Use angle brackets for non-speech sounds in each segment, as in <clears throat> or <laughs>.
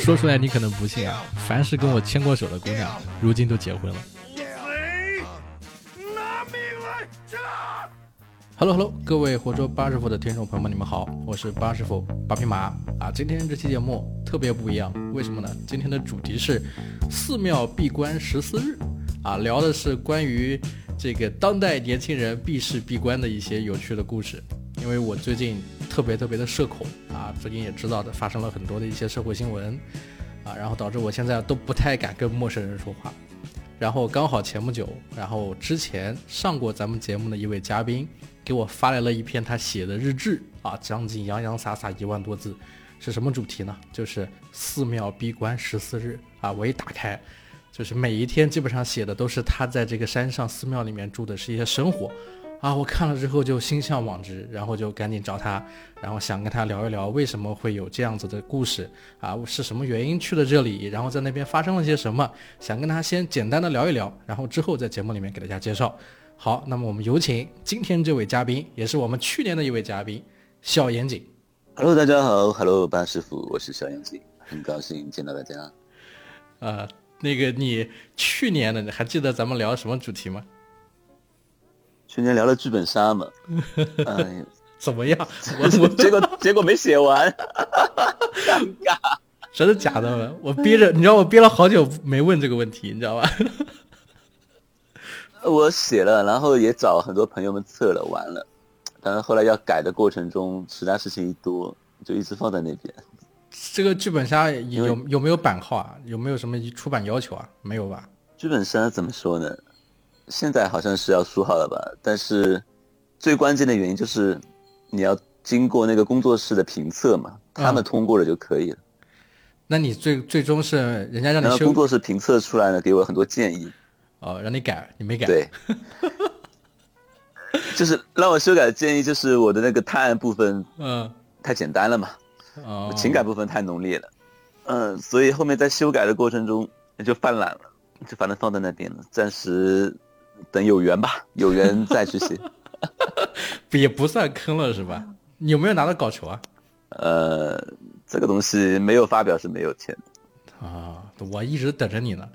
说出来你可能不信啊，凡是跟我牵过手的姑娘，如今都结婚了。Hello Hello，各位活捉八师傅的听众朋友们，你们好，我是八师傅八匹马啊。今天这期节目特别不一样，为什么呢？今天的主题是寺庙闭关十四日啊，聊的是关于这个当代年轻人闭世闭关的一些有趣的故事。因为我最近特别特别的社恐啊，最近也知道的发生了很多的一些社会新闻啊，然后导致我现在都不太敢跟陌生人说话。然后刚好前不久，然后之前上过咱们节目的一位嘉宾给我发来了一篇他写的日志啊，将近洋洋洒洒一万多字，是什么主题呢？就是寺庙闭关十四日啊。我一打开，就是每一天基本上写的都是他在这个山上寺庙里面住的是一些生活。啊，我看了之后就心向往之，然后就赶紧找他，然后想跟他聊一聊为什么会有这样子的故事啊，是什么原因去了这里，然后在那边发生了些什么，想跟他先简单的聊一聊，然后之后在节目里面给大家介绍。好，那么我们有请今天这位嘉宾，也是我们去年的一位嘉宾，小严谨。Hello，大家好，Hello，班师傅，我是小严谨，很高兴见到大家。呃，那个你去年的，你还记得咱们聊什么主题吗？去年聊了剧本杀嘛，<laughs> 哎，怎么样？我我 <laughs> 结果结果没写完，尴尬，真的假的？我憋着，你知道我憋了好久没问这个问题，你知道吧？<laughs> 我写了，然后也找很多朋友们测了，完了，但是后来要改的过程中，其他事情一多，就一直放在那边。这个剧本杀有有没有版号啊？有没有什么出版要求啊？没有吧？剧本杀怎么说呢？现在好像是要书号了吧？但是最关键的原因就是你要经过那个工作室的评测嘛，他们通过了就可以了。那你最最终是人家让你修工作室评测出来呢，给我很多建议。哦，让你改，你没改。对，<laughs> 就是让我修改的建议就是我的那个探案部分，嗯，太简单了嘛，哦，情感部分太浓烈了，嗯，所以后面在修改的过程中就犯懒了，就反正放在那边了，暂时。等有缘吧，<laughs> 有缘再去写，<laughs> 也不算坑了是吧？你有没有拿到稿酬啊？呃，这个东西没有发表是没有钱的啊。我一直等着你呢。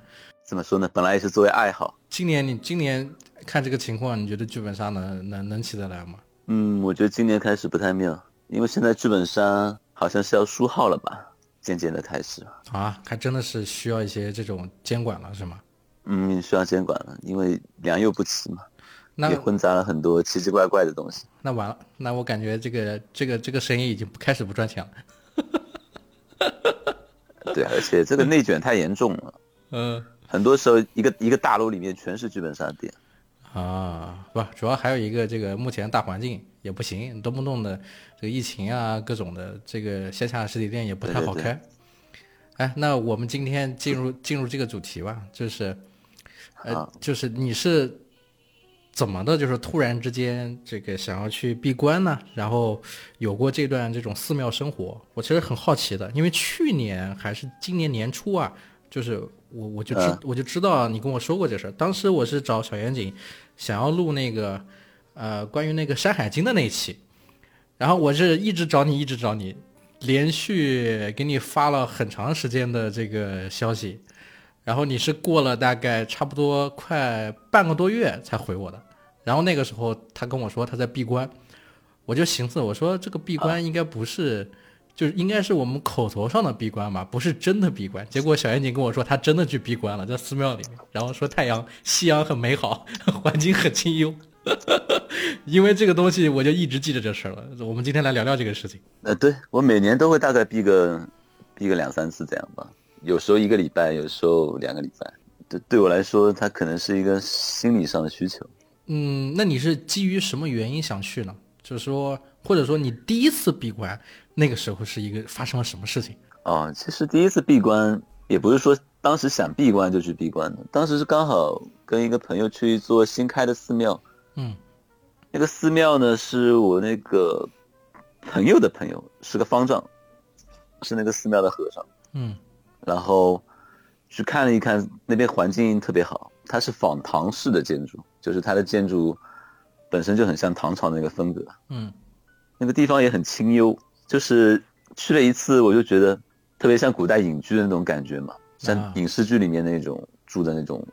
怎么说呢？本来也是作为爱好。今年你今年看这个情况，你觉得剧本杀能能能起得来吗？嗯，我觉得今年开始不太妙，因为现在剧本杀好像是要书号了吧？渐渐的开始啊，还真的是需要一些这种监管了是吗？嗯，需要监管了，因为良莠不齐嘛，也混杂了很多奇奇怪怪的东西。那完了，那我感觉这个这个这个生意已经开始不赚钱了。<laughs> 对，而且这个内卷太严重了。<laughs> 嗯，很多时候一个一个大楼里面全是剧本杀店。啊，不，主要还有一个这个目前大环境也不行，动不动的这个疫情啊，各种的这个线下实体店也不太好开。哎，那我们今天进入进入这个主题吧，就是。呃，就是你是怎么的？就是突然之间这个想要去闭关呢？然后有过这段这种寺庙生活，我其实很好奇的，因为去年还是今年年初啊，就是我我就知我就知道你跟我说过这事儿。当时我是找小远景，想要录那个呃关于那个《山海经》的那一期，然后我是一直找你，一直找你，连续给你发了很长时间的这个消息。然后你是过了大概差不多快半个多月才回我的，然后那个时候他跟我说他在闭关，我就寻思我说这个闭关应该不是，就是应该是我们口头上的闭关吧，不是真的闭关。结果小严谨跟我说他真的去闭关了，在寺庙里面，然后说太阳夕阳很美好，环境很清幽。<laughs> 因为这个东西我就一直记着这事儿了。我们今天来聊聊这个事情。呃，对我每年都会大概闭个闭个两三次这样吧。有时候一个礼拜，有时候两个礼拜，对对我来说，它可能是一个心理上的需求。嗯，那你是基于什么原因想去呢？就是说，或者说你第一次闭关那个时候是一个发生了什么事情？哦，其实第一次闭关也不是说当时想闭关就去闭关的，当时是刚好跟一个朋友去一座新开的寺庙。嗯，那个寺庙呢是我那个朋友的朋友，是个方丈，是那个寺庙的和尚。嗯。然后去看了一看，那边环境特别好，它是仿唐式的建筑，就是它的建筑本身就很像唐朝那个风格。嗯，那个地方也很清幽，就是去了一次，我就觉得特别像古代隐居的那种感觉嘛，像影视剧里面那种住的那种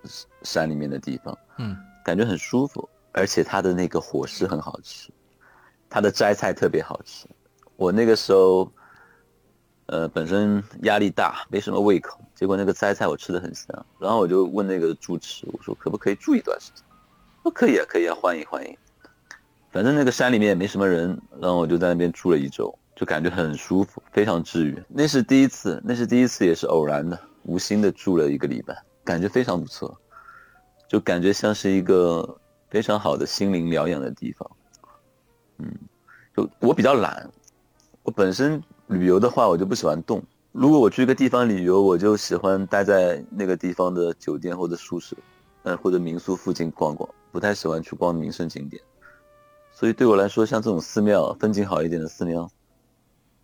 山里面的地方，嗯，感觉很舒服，而且它的那个伙食很好吃，它的斋菜特别好吃。我那个时候，呃，本身压力大，没什么胃口，结果那个斋菜我吃的很香，然后我就问那个住持，我说可不可以住一段时间？说可以啊，可以啊，欢迎欢迎。反正那个山里面也没什么人，然后我就在那边住了一周，就感觉很舒服，非常治愈。那是第一次，那是第一次，也是偶然的，无心的住了一个礼拜，感觉非常不错，就感觉像是一个非常好的心灵疗养的地方。嗯，就我比较懒，我本身旅游的话，我就不喜欢动。如果我去一个地方旅游，我就喜欢待在那个地方的酒店或者宿舍，嗯，或者民宿附近逛逛，不太喜欢去逛名胜景点。所以对我来说，像这种寺庙风景好一点的寺庙，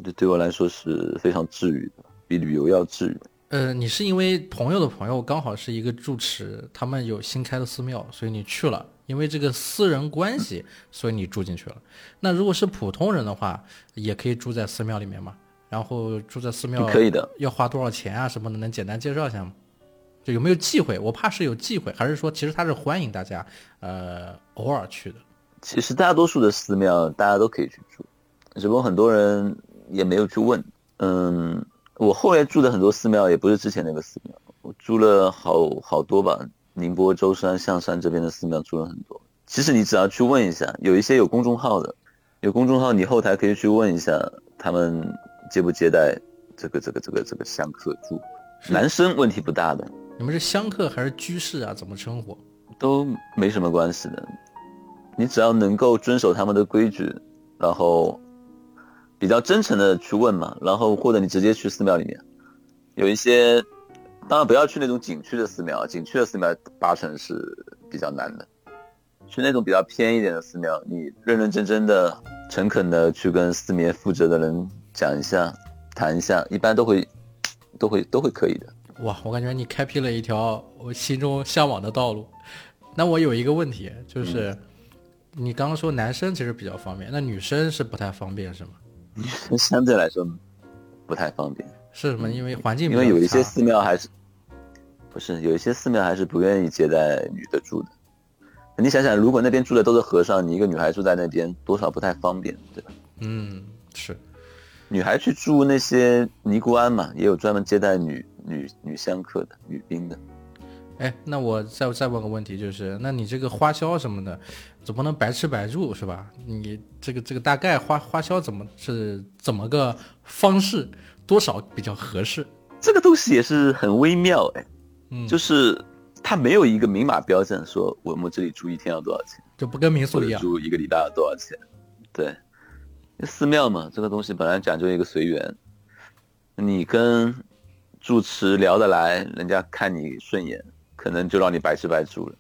就对我来说是非常治愈的，比旅游要治愈。呃，你是因为朋友的朋友刚好是一个住持，他们有新开的寺庙，所以你去了。因为这个私人关系，所以你住进去了。那如果是普通人的话，也可以住在寺庙里面嘛？然后住在寺庙可以的，要花多少钱啊什么的？能简单介绍一下吗？就有没有忌讳？我怕是有忌讳，还是说其实他是欢迎大家，呃，偶尔去的。其实大多数的寺庙大家都可以去住，只不过很多人也没有去问。嗯，我后来住的很多寺庙也不是之前那个寺庙，我住了好好多吧。宁波、舟山、象山这边的寺庙住了很多。其实你只要去问一下，有一些有公众号的，有公众号，你后台可以去问一下他们接不接待这个这个这个这个香客住。男生问题不大的。你们是香客还是居士啊？怎么称呼？都没什么关系的。你只要能够遵守他们的规矩，然后比较真诚的去问嘛，然后或者你直接去寺庙里面，有一些，当然不要去那种景区的寺庙，景区的寺庙八成是比较难的。去那种比较偏一点的寺庙，你认认真真的、诚恳的去跟寺庙负责的人讲一下、谈一下，一般都会、都会、都会可以的。哇，我感觉你开辟了一条我心中向往的道路。那我有一个问题，就是。你刚刚说男生其实比较方便，那女生是不太方便是吗？女生相对来说不太方便，是什么？因为环境因为有一些寺庙还是不是有一些寺庙还是不愿意接待女的住的。你想想，如果那边住的都是和尚，你一个女孩住在那边，多少不太方便，对吧？嗯，是。女孩去住那些尼姑庵嘛，也有专门接待女女女香客的女兵的。哎，那我再再问个问题，就是那你这个花销什么的，总不能白吃白住是吧？你这个这个大概花花销怎么是怎么个方式，多少比较合适？这个东西也是很微妙哎，嗯，就是它没有一个明码标价，说我们这里住一天要多少钱，就不跟民宿一样，住一个礼拜要多少钱？对，寺庙嘛，这个东西本来讲究一个随缘，你跟住持聊得来，人家看你顺眼。可能就让你白吃白住了，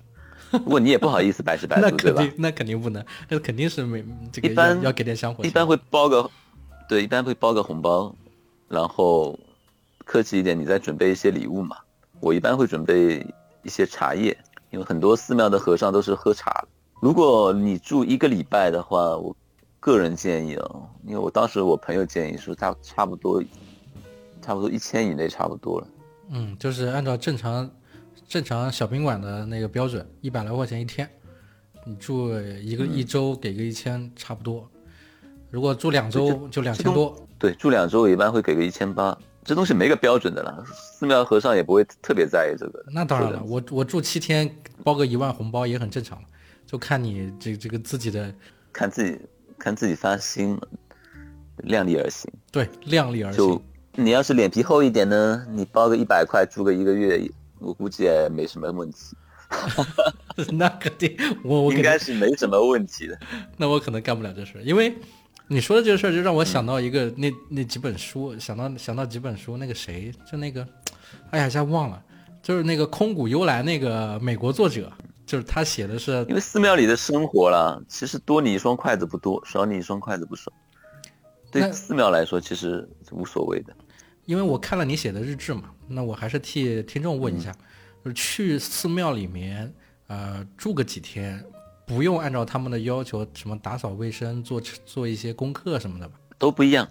<laughs> 不过你也不好意思白吃白住，对吧？那肯定不能，那肯定是没这个一般要给点香火。一般会包个，对，一般会包个红包，然后客气一点，你再准备一些礼物嘛。我一般会准备一些茶叶，因为很多寺庙的和尚都是喝茶。如果你住一个礼拜的话，我个人建议哦，因为我当时我朋友建议说，他差不多，差不多一千以内差不多了。嗯，就是按照正常。正常小宾馆的那个标准，一百来块钱一天，你住一个一周给个一千差不多。如果住两周就两千多。对，住两周我一般会给个一千八。这东西没个标准的了，寺庙和尚也不会特别在意这个。那当然了，我我住七天包个一万红包也很正常就看你这这个自己的，看自己看自己发心，量力而行。对，量力而行。就你要是脸皮厚一点呢，你包个一百块住个一个月。我估计也没什么问题，<laughs> <laughs> 那肯定，我我应该是没什么问题的。那我可能干不了这事，因为你说的这个事儿就让我想到一个那那几本书，想到想到几本书，那个谁就那个，哎呀，一下忘了，就是那个空谷幽兰那个美国作者，就是他写的是，因为寺庙里的生活了，其实多你一双筷子不多，少你一双筷子不少，对寺庙来说其实无所谓的。因为我看了你写的日志嘛，那我还是替听众问一下，就是去寺庙里面，呃，住个几天，不用按照他们的要求什么打扫卫生、做做一些功课什么的吧？都不一样，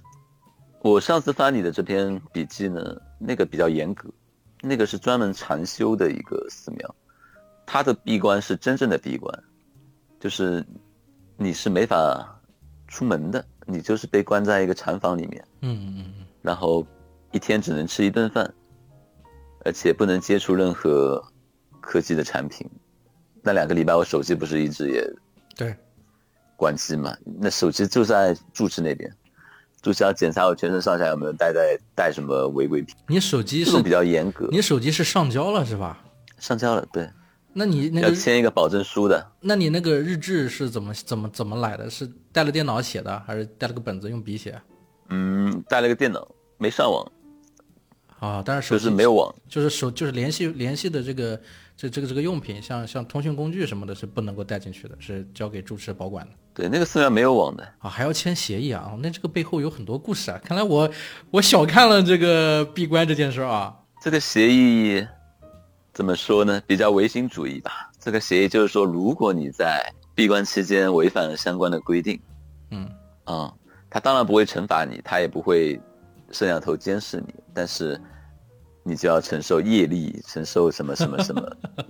我上次发你的这篇笔记呢，那个比较严格，那个是专门禅修的一个寺庙，它的闭关是真正的闭关，就是你是没法出门的，你就是被关在一个禅房里面，嗯嗯嗯，然后一天只能吃一顿饭，而且不能接触任何科技的产品。那两个礼拜我手机不是一直也对关机嘛？那手机就在住持那边。就是要检查我全身上下有没有带带带什么违规品。你手机是比较严格，你手机是上交了是吧？上交了，对。那你那个要签一个保证书的。那你那个日志是怎么怎么怎么来的？是带了电脑写的，还是带了个本子用笔写？嗯，带了个电脑，没上网。啊，但是手机就是没有网，就是手就是联系联系的这个这这个这个用品，像像通讯工具什么的，是不能够带进去的，是交给住持保管的。对，那个寺庙没有网的啊，还要签协议啊，那这个背后有很多故事啊。看来我我小看了这个闭关这件事啊。这个协议怎么说呢？比较唯心主义吧。这个协议就是说，如果你在闭关期间违反了相关的规定，嗯啊，他当然不会惩罚你，他也不会摄像头监视你，但是。你就要承受业力，承受什么什么什么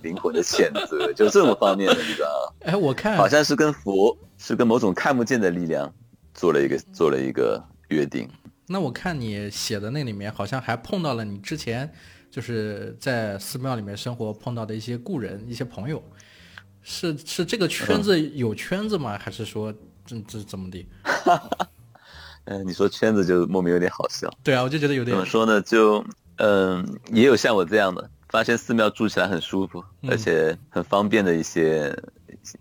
灵魂的谴责，<laughs> 就这么方面的，你知道哎，我看好像是跟佛，是跟某种看不见的力量做了一个做了一个约定。那我看你写的那里面，好像还碰到了你之前就是在寺庙里面生活碰到的一些故人、一些朋友，是是这个圈子有圈子吗？还是说这这怎么的？嗯，<laughs> 你说圈子就莫名有点好笑。对啊，我就觉得有点怎么说呢？就。嗯，也有像我这样的，发现寺庙住起来很舒服，而且很方便的一些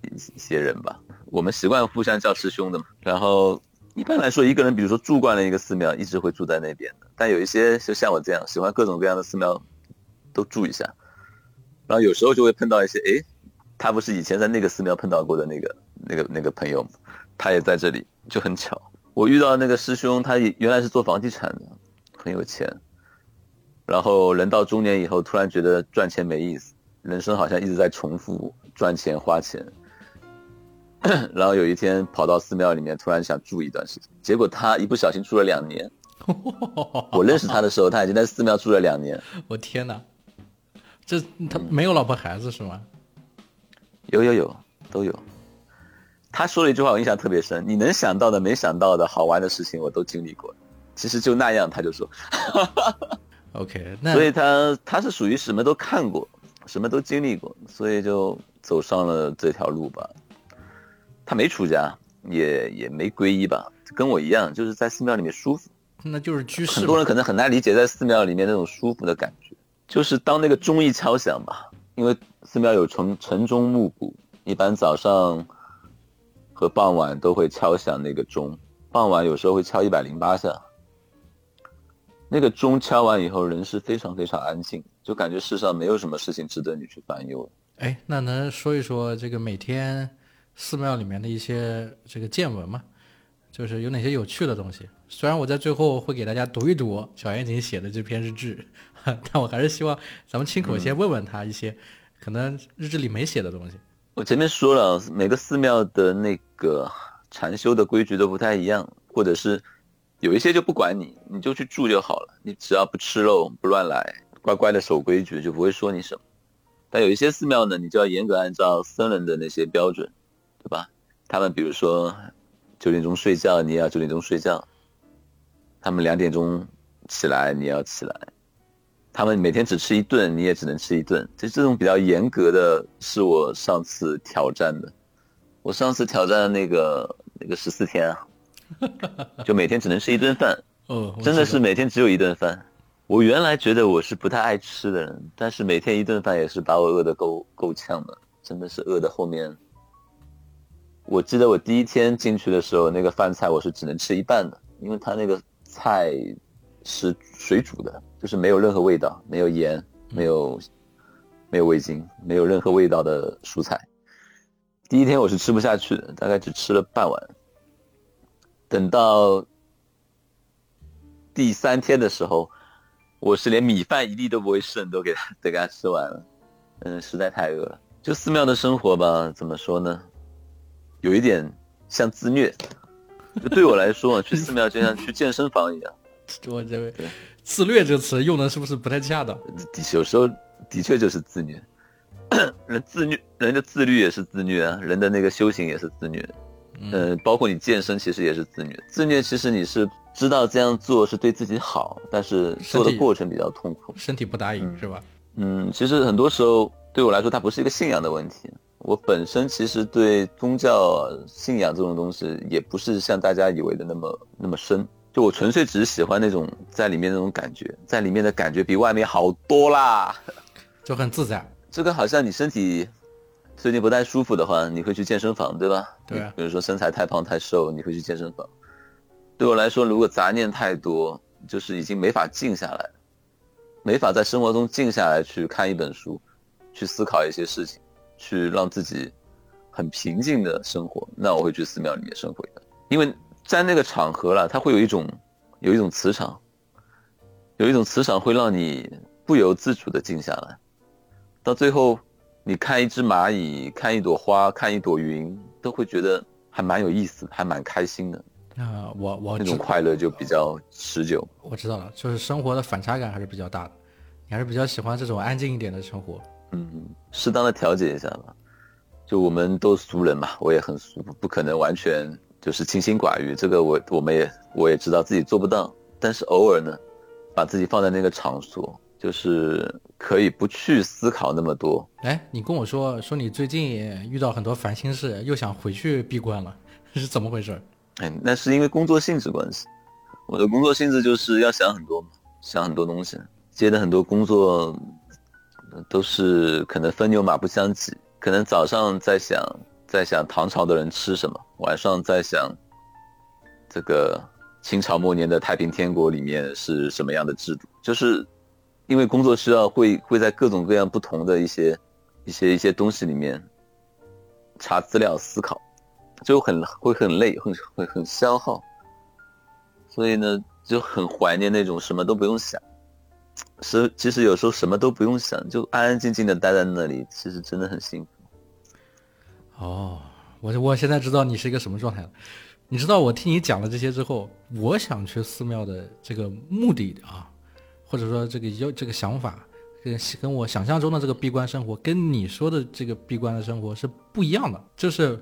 一一些人吧。我们习惯互相叫师兄的嘛。然后一般来说，一个人比如说住惯了一个寺庙，一直会住在那边的。但有一些就像我这样，喜欢各种各样的寺庙，都住一下。然后有时候就会碰到一些，诶，他不是以前在那个寺庙碰到过的那个那个那个朋友吗？他也在这里，就很巧。我遇到那个师兄，他也原来是做房地产的，很有钱。然后人到中年以后，突然觉得赚钱没意思，人生好像一直在重复赚钱花钱。<coughs> 然后有一天跑到寺庙里面，突然想住一段时间，结果他一不小心住了两年。<laughs> 我认识他的时候，他已经在寺庙住了两年。我天哪，这他没有老婆孩子是吗？有有有都有。他说了一句话，我印象特别深：你能想到的、没想到的好玩的事情，我都经历过。其实就那样，他就说。<laughs> OK，那所以他他是属于什么都看过，什么都经历过，所以就走上了这条路吧。他没出家，也也没皈依吧，跟我一样，就是在寺庙里面舒服。那就是居士。很多人可能很难理解在寺庙里面那种舒服的感觉，就是当那个钟一敲响吧，因为寺庙有晨晨钟暮鼓，一般早上和傍晚都会敲响那个钟，傍晚有时候会敲一百零八下。那个钟敲完以后，人是非常非常安静，就感觉世上没有什么事情值得你去烦忧。哎，那能说一说这个每天寺庙里面的一些这个见闻吗？就是有哪些有趣的东西？虽然我在最后会给大家读一读小严谨写的这篇日志，<laughs> 但我还是希望咱们亲口先问问他一些可能日志里没写的东西。我前面说了，每个寺庙的那个禅修的规矩都不太一样，或者是。有一些就不管你，你就去住就好了。你只要不吃肉、不乱来，乖乖的守规矩，就不会说你什么。但有一些寺庙呢，你就要严格按照僧人的那些标准，对吧？他们比如说九点钟睡觉，你也要九点钟睡觉；他们两点钟起来，你要起来；他们每天只吃一顿，你也只能吃一顿。就这种比较严格的是我上次挑战的。我上次挑战的那个那个十四天啊。<laughs> 就每天只能吃一顿饭，哦，真的是每天只有一顿饭。我原来觉得我是不太爱吃的人，但是每天一顿饭也是把我饿得够够呛的，真的是饿的后面。我记得我第一天进去的时候，那个饭菜我是只能吃一半的，因为他那个菜是水煮的，就是没有任何味道，没有盐，没有没有味精，没有任何味道的蔬菜。第一天我是吃不下去的，大概只吃了半碗。等到第三天的时候，我是连米饭一粒都不会剩，都给他 <laughs> 都给他吃完了。嗯，实在太饿了。就寺庙的生活吧，怎么说呢？有一点像自虐。就对我来说，去寺庙就像去健身房一样。<laughs> 我这位自虐这个词用的是不是不太恰当？有时候的确就是自虐，<coughs> 人自虐，人的自律也是自虐啊，人的那个修行也是自虐。嗯，包括你健身，其实也是自虐。自虐其实你是知道这样做是对自己好，但是做的过程比较痛苦，身体不答应是吧？嗯，其实很多时候对我来说，它不是一个信仰的问题。我本身其实对宗教信仰这种东西，也不是像大家以为的那么那么深。就我纯粹只是喜欢那种在里面那种感觉，在里面的感觉比外面好多啦，就很自在。这个好像你身体。最近不太舒服的话，你会去健身房，对吧？对。比如说身材太胖太瘦，你会去健身房。对我来说，如果杂念太多，就是已经没法静下来，没法在生活中静下来去看一本书，去思考一些事情，去让自己很平静的生活，那我会去寺庙里面生活的。因为在那个场合了，它会有一种有一种磁场，有一种磁场会让你不由自主的静下来，到最后。你看一只蚂蚁，看一朵花，看一朵云，都会觉得还蛮有意思，还蛮开心的。啊，我我那种快乐就比较持久。我知道了，就是生活的反差感还是比较大的。你还是比较喜欢这种安静一点的生活。嗯，适当的调节一下吧。就我们都俗人嘛，我也很俗，不可能完全就是清心寡欲。这个我我们也我也知道自己做不到，但是偶尔呢，把自己放在那个场所。就是可以不去思考那么多。哎，你跟我说说你最近遇到很多烦心事，又想回去闭关了，<laughs> 是怎么回事？哎，那是因为工作性质关系。我的工作性质就是要想很多嘛，想很多东西，接的很多工作都是可能分牛马不相及。可能早上在想在想唐朝的人吃什么，晚上在想这个清朝末年的太平天国里面是什么样的制度，就是。因为工作需要，会会在各种各样不同的一些一些一些东西里面查资料、思考，就很会很累，很会很消耗。所以呢，就很怀念那种什么都不用想，是其实有时候什么都不用想，就安安静静的待在那里，其实真的很幸福。哦，我我现在知道你是一个什么状态了。你知道我听你讲了这些之后，我想去寺庙的这个目的啊。或者说这个有这个想法，跟跟我想象中的这个闭关生活，跟你说的这个闭关的生活是不一样的。就是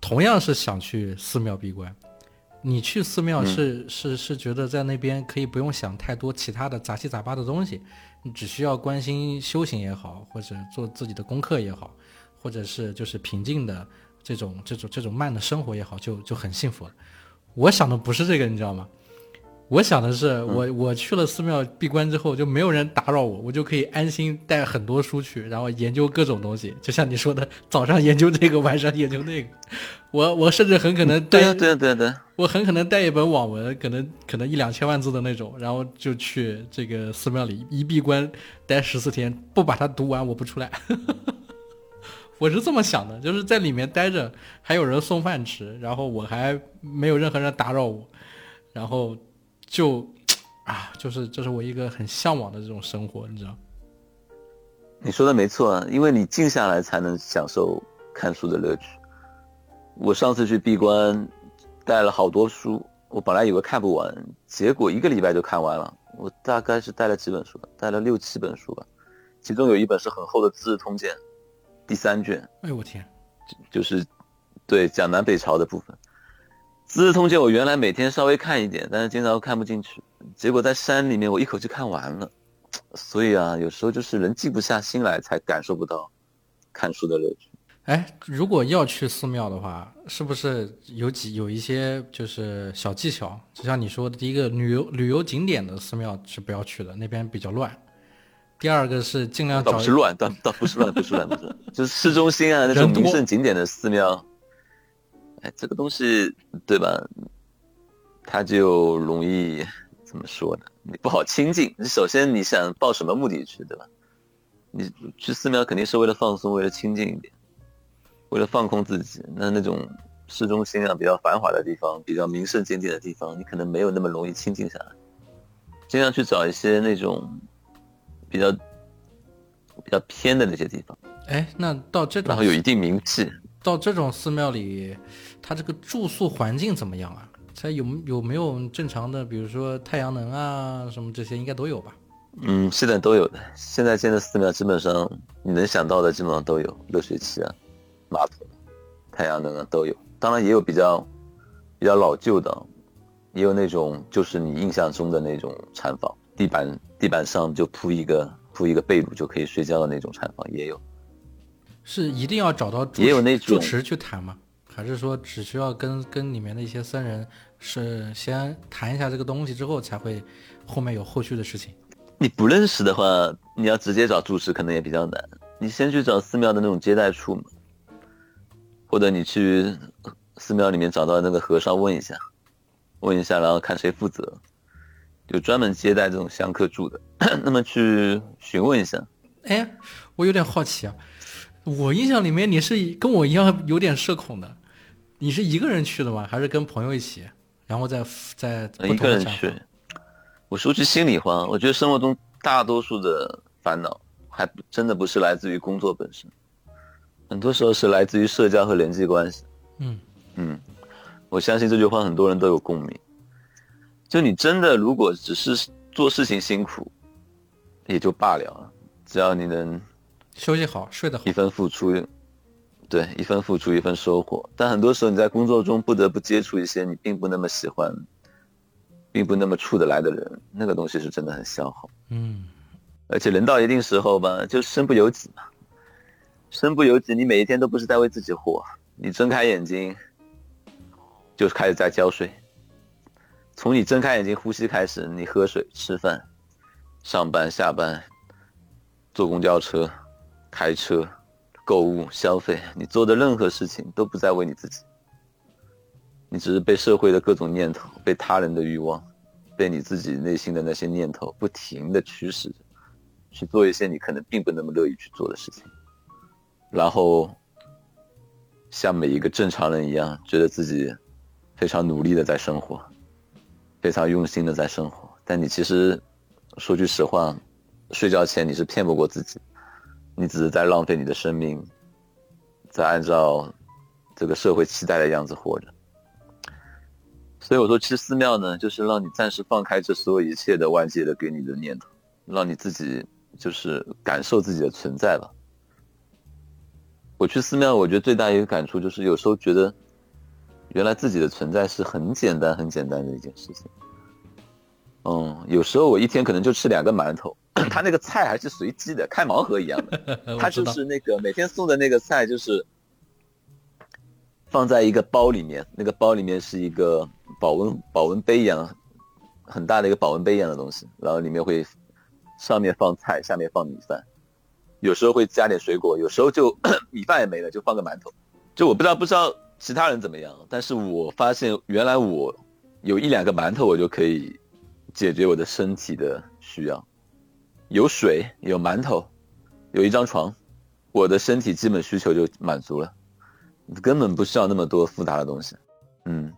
同样是想去寺庙闭关，你去寺庙是是是觉得在那边可以不用想太多其他的杂七杂八的东西，你只需要关心修行也好，或者做自己的功课也好，或者是就是平静的这种这种这种慢的生活也好，就就很幸福了。我想的不是这个，你知道吗？我想的是，我我去了寺庙闭关之后，就没有人打扰我，我就可以安心带很多书去，然后研究各种东西。就像你说的，早上研究这个，晚上研究那个。我我甚至很可能带，对对对，我很可能带一本网文，可能可能一两千万字的那种，然后就去这个寺庙里一闭关待十四天，不把它读完我不出来。<laughs> 我是这么想的，就是在里面待着，还有人送饭吃，然后我还没有任何人打扰我，然后。就，啊，就是这是我一个很向往的这种生活，你知道？你说的没错啊，因为你静下来才能享受看书的乐趣。我上次去闭关，带了好多书，我本来以为看不完，结果一个礼拜就看完了。我大概是带了几本书，带了六七本书吧，其中有一本是很厚的《资治通鉴》，第三卷。哎呦我天，就是，对，讲南北朝的部分。《资治通鉴》我原来每天稍微看一点，但是经常看不进去。结果在山里面，我一口气看完了。所以啊，有时候就是人静不下心来，才感受不到看书的乐趣。哎，如果要去寺庙的话，是不是有几有一些就是小技巧？就像你说的，第一个旅游旅游景点的寺庙是不要去的，那边比较乱。第二个是尽量倒不是乱，倒倒不是乱，不是乱，不是，就是市中心啊那种名胜景点的寺庙。哎，这个东西对吧？它就容易怎么说呢？你不好亲近。你首先你想抱什么目的去，对吧？你去寺庙肯定是为了放松，为了亲近一点，为了放空自己。那那种市中心啊，比较繁华的地方，比较名胜景点的地方，你可能没有那么容易亲近下来。尽量去找一些那种比较比较偏的那些地方。哎，那到这种，然后有一定名气。到这种寺庙里。它这个住宿环境怎么样啊？它有有没有正常的，比如说太阳能啊什么这些，应该都有吧？嗯，现在都有的。现在建的寺庙基本上你能想到的基本上都有，热水器啊、马桶、太阳能啊都有。当然也有比较比较老旧的，也有那种就是你印象中的那种禅房，地板地板上就铺一个铺一个被褥就可以睡觉的那种禅房也有。是一定要找到也有那主持去谈吗？还是说只需要跟跟里面的一些僧人是先谈一下这个东西之后才会后面有后续的事情？你不认识的话，你要直接找住持可能也比较难。你先去找寺庙的那种接待处嘛，或者你去寺庙里面找到那个和尚问一下，问一下，然后看谁负责，就专门接待这种香客住的。<coughs> 那么去询问一下。哎，我有点好奇啊，我印象里面你是跟我一样有点社恐的，你是一个人去的吗？还是跟朋友一起？然后再再一个人去。我说句心里话，我觉得生活中大多数的烦恼，还真的不是来自于工作本身，很多时候是来自于社交和人际关系。嗯嗯，我相信这句话很多人都有共鸣。就你真的如果只是做事情辛苦，也就罢了，只要你能休息好、睡得好，一分付出，对，一分付出一分收获。但很多时候你在工作中不得不接触一些你并不那么喜欢。并不那么处得来的人，那个东西是真的很消耗。嗯，而且人到一定时候吧，就身不由己嘛。身不由己，你每一天都不是在为自己活。你睁开眼睛，就开始在交税。从你睁开眼睛呼吸开始，你喝水、吃饭、上班、下班、坐公交车、开车、购物、消费，你做的任何事情都不在为你自己。你只是被社会的各种念头、被他人的欲望、被你自己内心的那些念头不停的驱使着，去做一些你可能并不那么乐意去做的事情，然后像每一个正常人一样，觉得自己非常努力的在生活，非常用心的在生活。但你其实说句实话，睡觉前你是骗不过自己，你只是在浪费你的生命，在按照这个社会期待的样子活着。所以我说，去寺庙呢，就是让你暂时放开这所有一切的外界的给你的念头，让你自己就是感受自己的存在吧。我去寺庙，我觉得最大一个感触就是，有时候觉得，原来自己的存在是很简单、很简单的一件事情。嗯，有时候我一天可能就吃两个馒头，<clears throat> 他那个菜还是随机的，开盲盒一样的，<laughs> 他就是那个每天送的那个菜就是。放在一个包里面，那个包里面是一个保温保温杯一样很大的一个保温杯一样的东西，然后里面会上面放菜，下面放米饭，有时候会加点水果，有时候就 <clears throat> 米饭也没了，就放个馒头。就我不知道不知道其他人怎么样，但是我发现原来我有一两个馒头，我就可以解决我的身体的需要。有水，有馒头，有一张床，我的身体基本需求就满足了。根本不需要那么多复杂的东西，嗯，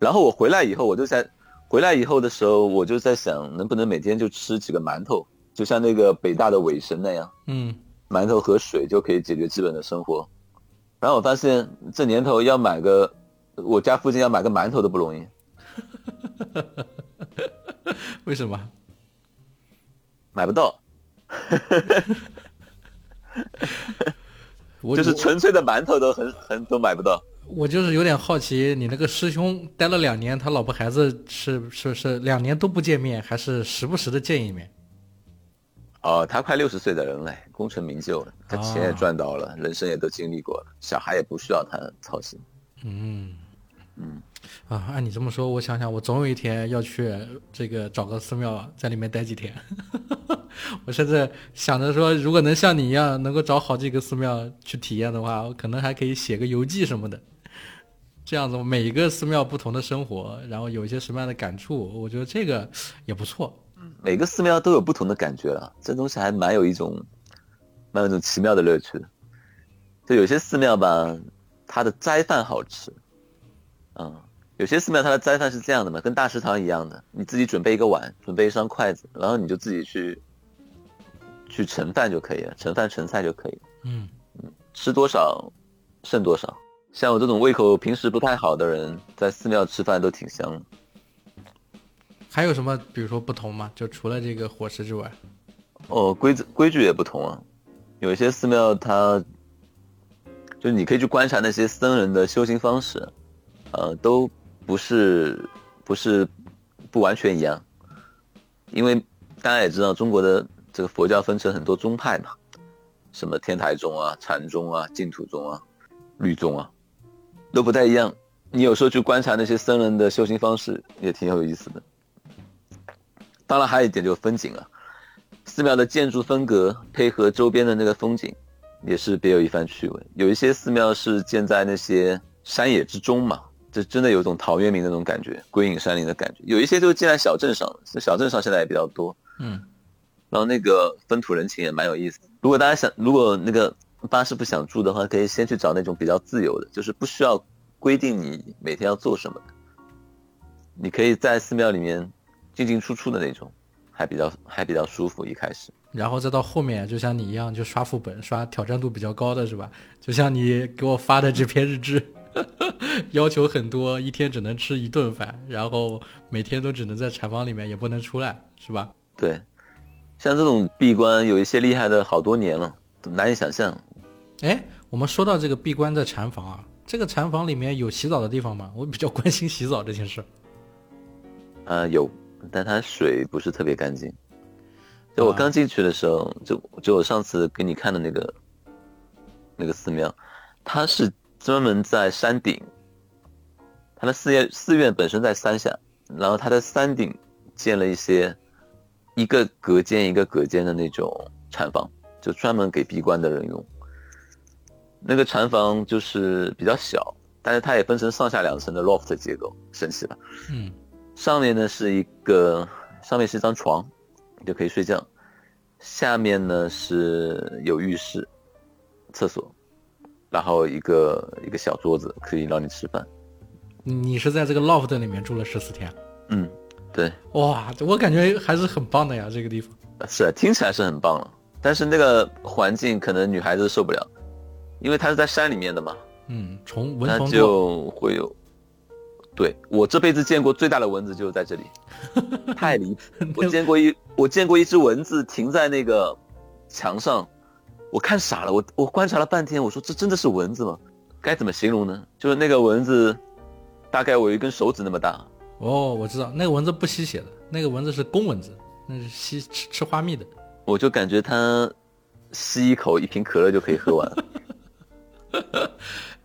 然后我回来以后，我就在回来以后的时候，我就在想，能不能每天就吃几个馒头，就像那个北大的韦神那样，嗯，馒头和水就可以解决基本的生活。然后我发现这年头要买个，我家附近要买个馒头都不容易，<laughs> 为什么？买不到。<laughs> 就是纯粹的馒头都很很都买不到。我就是有点好奇，你那个师兄待了两年，他老婆孩子是是是两年都不见面，还是时不时的见一面？哦，他快六十岁的人了，功成名就了，他钱也赚到了，人生也都经历过了，小孩也不需要他操心。嗯嗯。啊，按你这么说，我想想，我总有一天要去这个找个寺庙，在里面待几天。<laughs> 我甚至想着说，如果能像你一样，能够找好几个寺庙去体验的话，我可能还可以写个游记什么的。这样子，每一个寺庙不同的生活，然后有一些什么样的感触，我觉得这个也不错。每个寺庙都有不同的感觉了，这东西还蛮有一种，蛮有一种奇妙的乐趣。就有些寺庙吧，它的斋饭好吃，嗯。有些寺庙它的斋饭是这样的嘛，跟大食堂一样的，你自己准备一个碗，准备一双筷子，然后你就自己去去盛饭就可以了，盛饭盛菜就可以了。嗯嗯，吃多少剩多少，像我这种胃口平时不太好的人，在寺庙吃饭都挺香。还有什么，比如说不同吗？就除了这个伙食之外，哦，规则规矩也不同啊。有一些寺庙，它就你可以去观察那些僧人的修行方式，呃，都不是不是不完全一样。因为大家也知道，中国的这个佛教分成很多宗派嘛，什么天台宗啊、禅宗啊、净土宗啊、律宗啊。都不太一样，你有时候去观察那些僧人的修行方式，也挺有意思的。当然，还有一点就是风景啊，寺庙的建筑风格配合周边的那个风景，也是别有一番趣味。有一些寺庙是建在那些山野之中嘛，这真的有种陶渊明那种感觉，归隐山林的感觉。有一些就建在小镇上，小镇上现在也比较多。嗯，然后那个风土人情也蛮有意思。如果大家想，如果那个。巴士不想住的话，可以先去找那种比较自由的，就是不需要规定你每天要做什么的。你可以在寺庙里面进进出出的那种，还比较还比较舒服。一开始，然后再到后面，就像你一样，就刷副本，刷挑战度比较高的是吧？就像你给我发的这篇日志，<laughs> 要求很多，一天只能吃一顿饭，然后每天都只能在禅房里面，也不能出来，是吧？对，像这种闭关，有一些厉害的好多年了，难以想象。哎，我们说到这个闭关的禅房啊，这个禅房里面有洗澡的地方吗？我比较关心洗澡这件事。呃，有，但它水不是特别干净。就我刚进去的时候，就就我上次给你看的那个那个寺庙，它是专门在山顶，他的寺院寺院本身在山下，然后他的山顶建了一些一个隔间一个隔间的那种禅房，就专门给闭关的人用。那个禅房就是比较小，但是它也分成上下两层的 loft 结构，神奇吧？嗯，上面呢是一个，上面是一张床，你就可以睡觉，下面呢是有浴室、厕所，然后一个一个小桌子可以让你吃饭。你是在这个 loft 里面住了十四天？嗯，对。哇，我感觉还是很棒的呀，这个地方。是，听起来是很棒了，但是那个环境可能女孩子受不了。因为它是在山里面的嘛，嗯，虫蚊虫就会有。对我这辈子见过最大的蚊子就是在这里，<laughs> 太离谱！我见过一我见过一只蚊子停在那个墙上，我看傻了，我我观察了半天，我说这真的是蚊子吗？该怎么形容呢？就是那个蚊子，大概我一根手指那么大。哦，我知道那个蚊子不吸血的，那个蚊子是公蚊子，那是吸吃吃花蜜的。我就感觉它吸一口一瓶可乐就可以喝完。<laughs>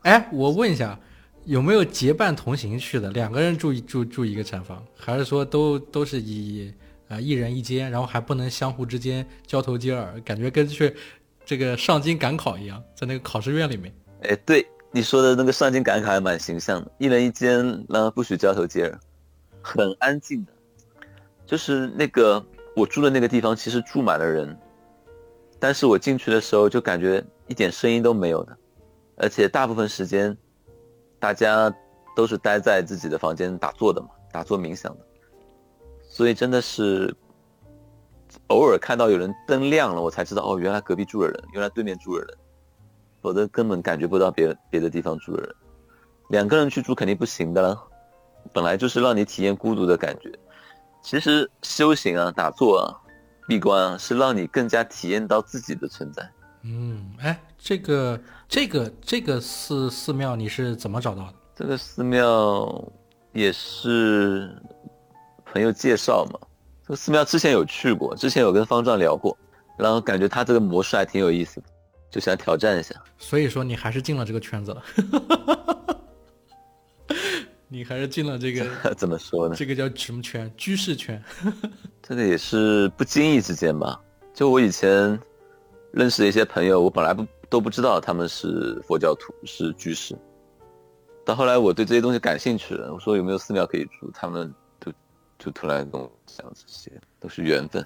哎，我问一下，有没有结伴同行去的？两个人住住住一个产房，还是说都都是以啊一人一间，然后还不能相互之间交头接耳，感觉跟去这个上京赶考一样，在那个考试院里面。哎，对你说的那个上京赶考还蛮形象的，一人一间，然后不许交头接耳，很安静的。就是那个我住的那个地方，其实住满了人，但是我进去的时候就感觉一点声音都没有的。而且大部分时间，大家都是待在自己的房间打坐的嘛，打坐冥想的，所以真的是偶尔看到有人灯亮了，我才知道哦，原来隔壁住了人，原来对面住了人，否则根本感觉不到别别的地方住了人。两个人去住肯定不行的了，本来就是让你体验孤独的感觉。其实修行啊，打坐啊，闭关啊，是让你更加体验到自己的存在。嗯，哎，这个。这个这个寺寺庙你是怎么找到的？这个寺庙也是朋友介绍嘛。这个寺庙之前有去过，之前有跟方丈聊过，然后感觉他这个模式还挺有意思的，就想挑战一下。所以说你还是进了这个圈子了，<laughs> 你还是进了这个 <laughs> 怎么说呢？这个叫什么圈？居士圈。<laughs> 这个也是不经意之间吧。就我以前认识的一些朋友，我本来不。都不知道他们是佛教徒，是居士。到后来我对这些东西感兴趣了，我说有没有寺庙可以住，他们就就突然跟我讲这些，都是缘分，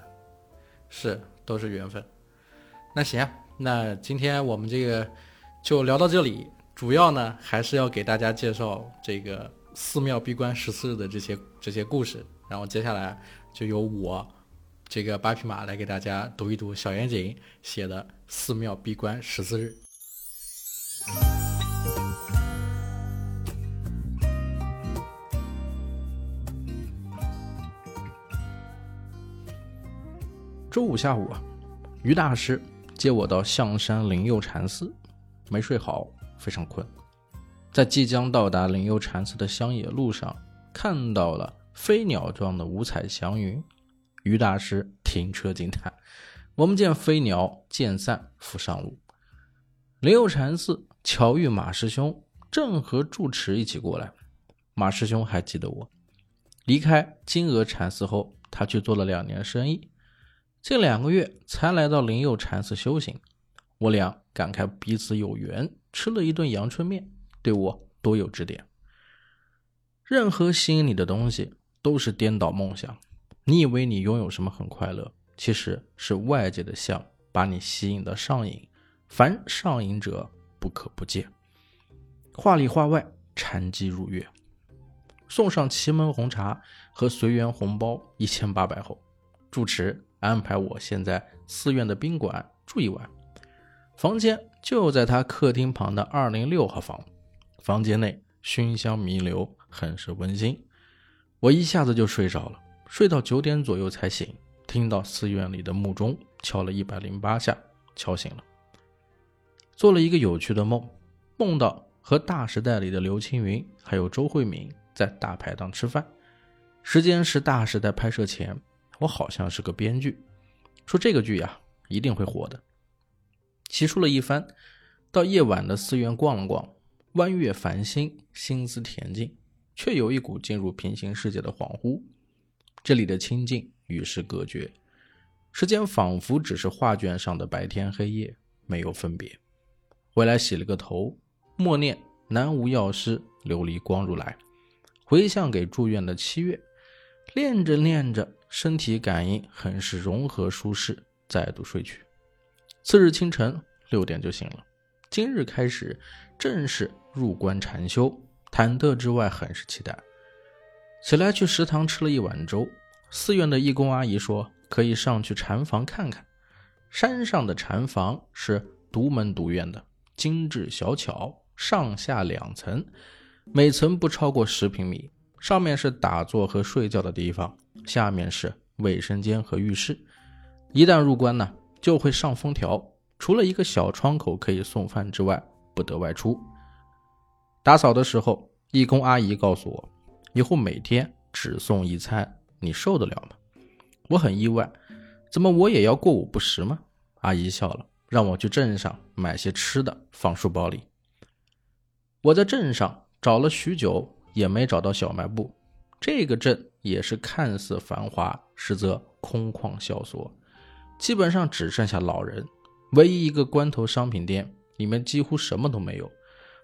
是都是缘分。那行，那今天我们这个就聊到这里，主要呢还是要给大家介绍这个寺庙闭关十四日的这些这些故事，然后接下来就由我。这个八匹马来给大家读一读小严谨写的《寺庙闭关十四日》。周五下午啊，于大师接我到象山灵佑禅寺，没睡好，非常困。在即将到达灵佑禅寺的乡野路上，看到了飞鸟状的五彩祥云。于大师停车惊叹：“我们见飞鸟渐散，复上路。”灵佑禅寺巧遇马师兄，正和住持一起过来。马师兄还记得我。离开金鹅禅寺后，他去做了两年生意。近两个月才来到灵佑禅寺修行，我俩感慨彼此有缘，吃了一顿阳春面，对我多有指点。任何吸引你的东西都是颠倒梦想，你以为你拥有什么很快乐，其实是外界的相把你吸引的上瘾，凡上瘾者不可不戒。话里话外，禅机入月，送上奇门红茶和随缘红包一千八百后，住持。安排我先在寺院的宾馆住一晚，房间就在他客厅旁的二零六号房。房间内熏香弥留，很是温馨。我一下子就睡着了，睡到九点左右才醒，听到寺院里的木钟敲了一百零八下，敲醒了。做了一个有趣的梦，梦到和《大时代》里的刘青云还有周慧敏在大排档吃饭，时间是《大时代》拍摄前。我好像是个编剧，说这个剧呀一定会火的。洗漱了一番，到夜晚的寺院逛了逛，弯月繁星，心思恬静，却有一股进入平行世界的恍惚。这里的清静与世隔绝，时间仿佛只是画卷上的白天黑夜，没有分别。回来洗了个头，默念南无药师琉璃光如来，回向给住院的七月，练着练着。身体感应很是融合舒适，再度睡去。次日清晨六点就醒了。今日开始正式入关禅修，忐忑之外很是期待。起来去食堂吃了一碗粥。寺院的义工阿姨说可以上去禅房看看。山上的禅房是独门独院的，精致小巧，上下两层，每层不超过十平米。上面是打坐和睡觉的地方，下面是卫生间和浴室。一旦入关呢，就会上封条，除了一个小窗口可以送饭之外，不得外出。打扫的时候，义工阿姨告诉我，以后每天只送一餐，你受得了吗？我很意外，怎么我也要过午不食吗？阿姨笑了，让我去镇上买些吃的放书包里。我在镇上找了许久。也没找到小卖部，这个镇也是看似繁华，实则空旷萧索，基本上只剩下老人。唯一一个关头商品店，里面几乎什么都没有，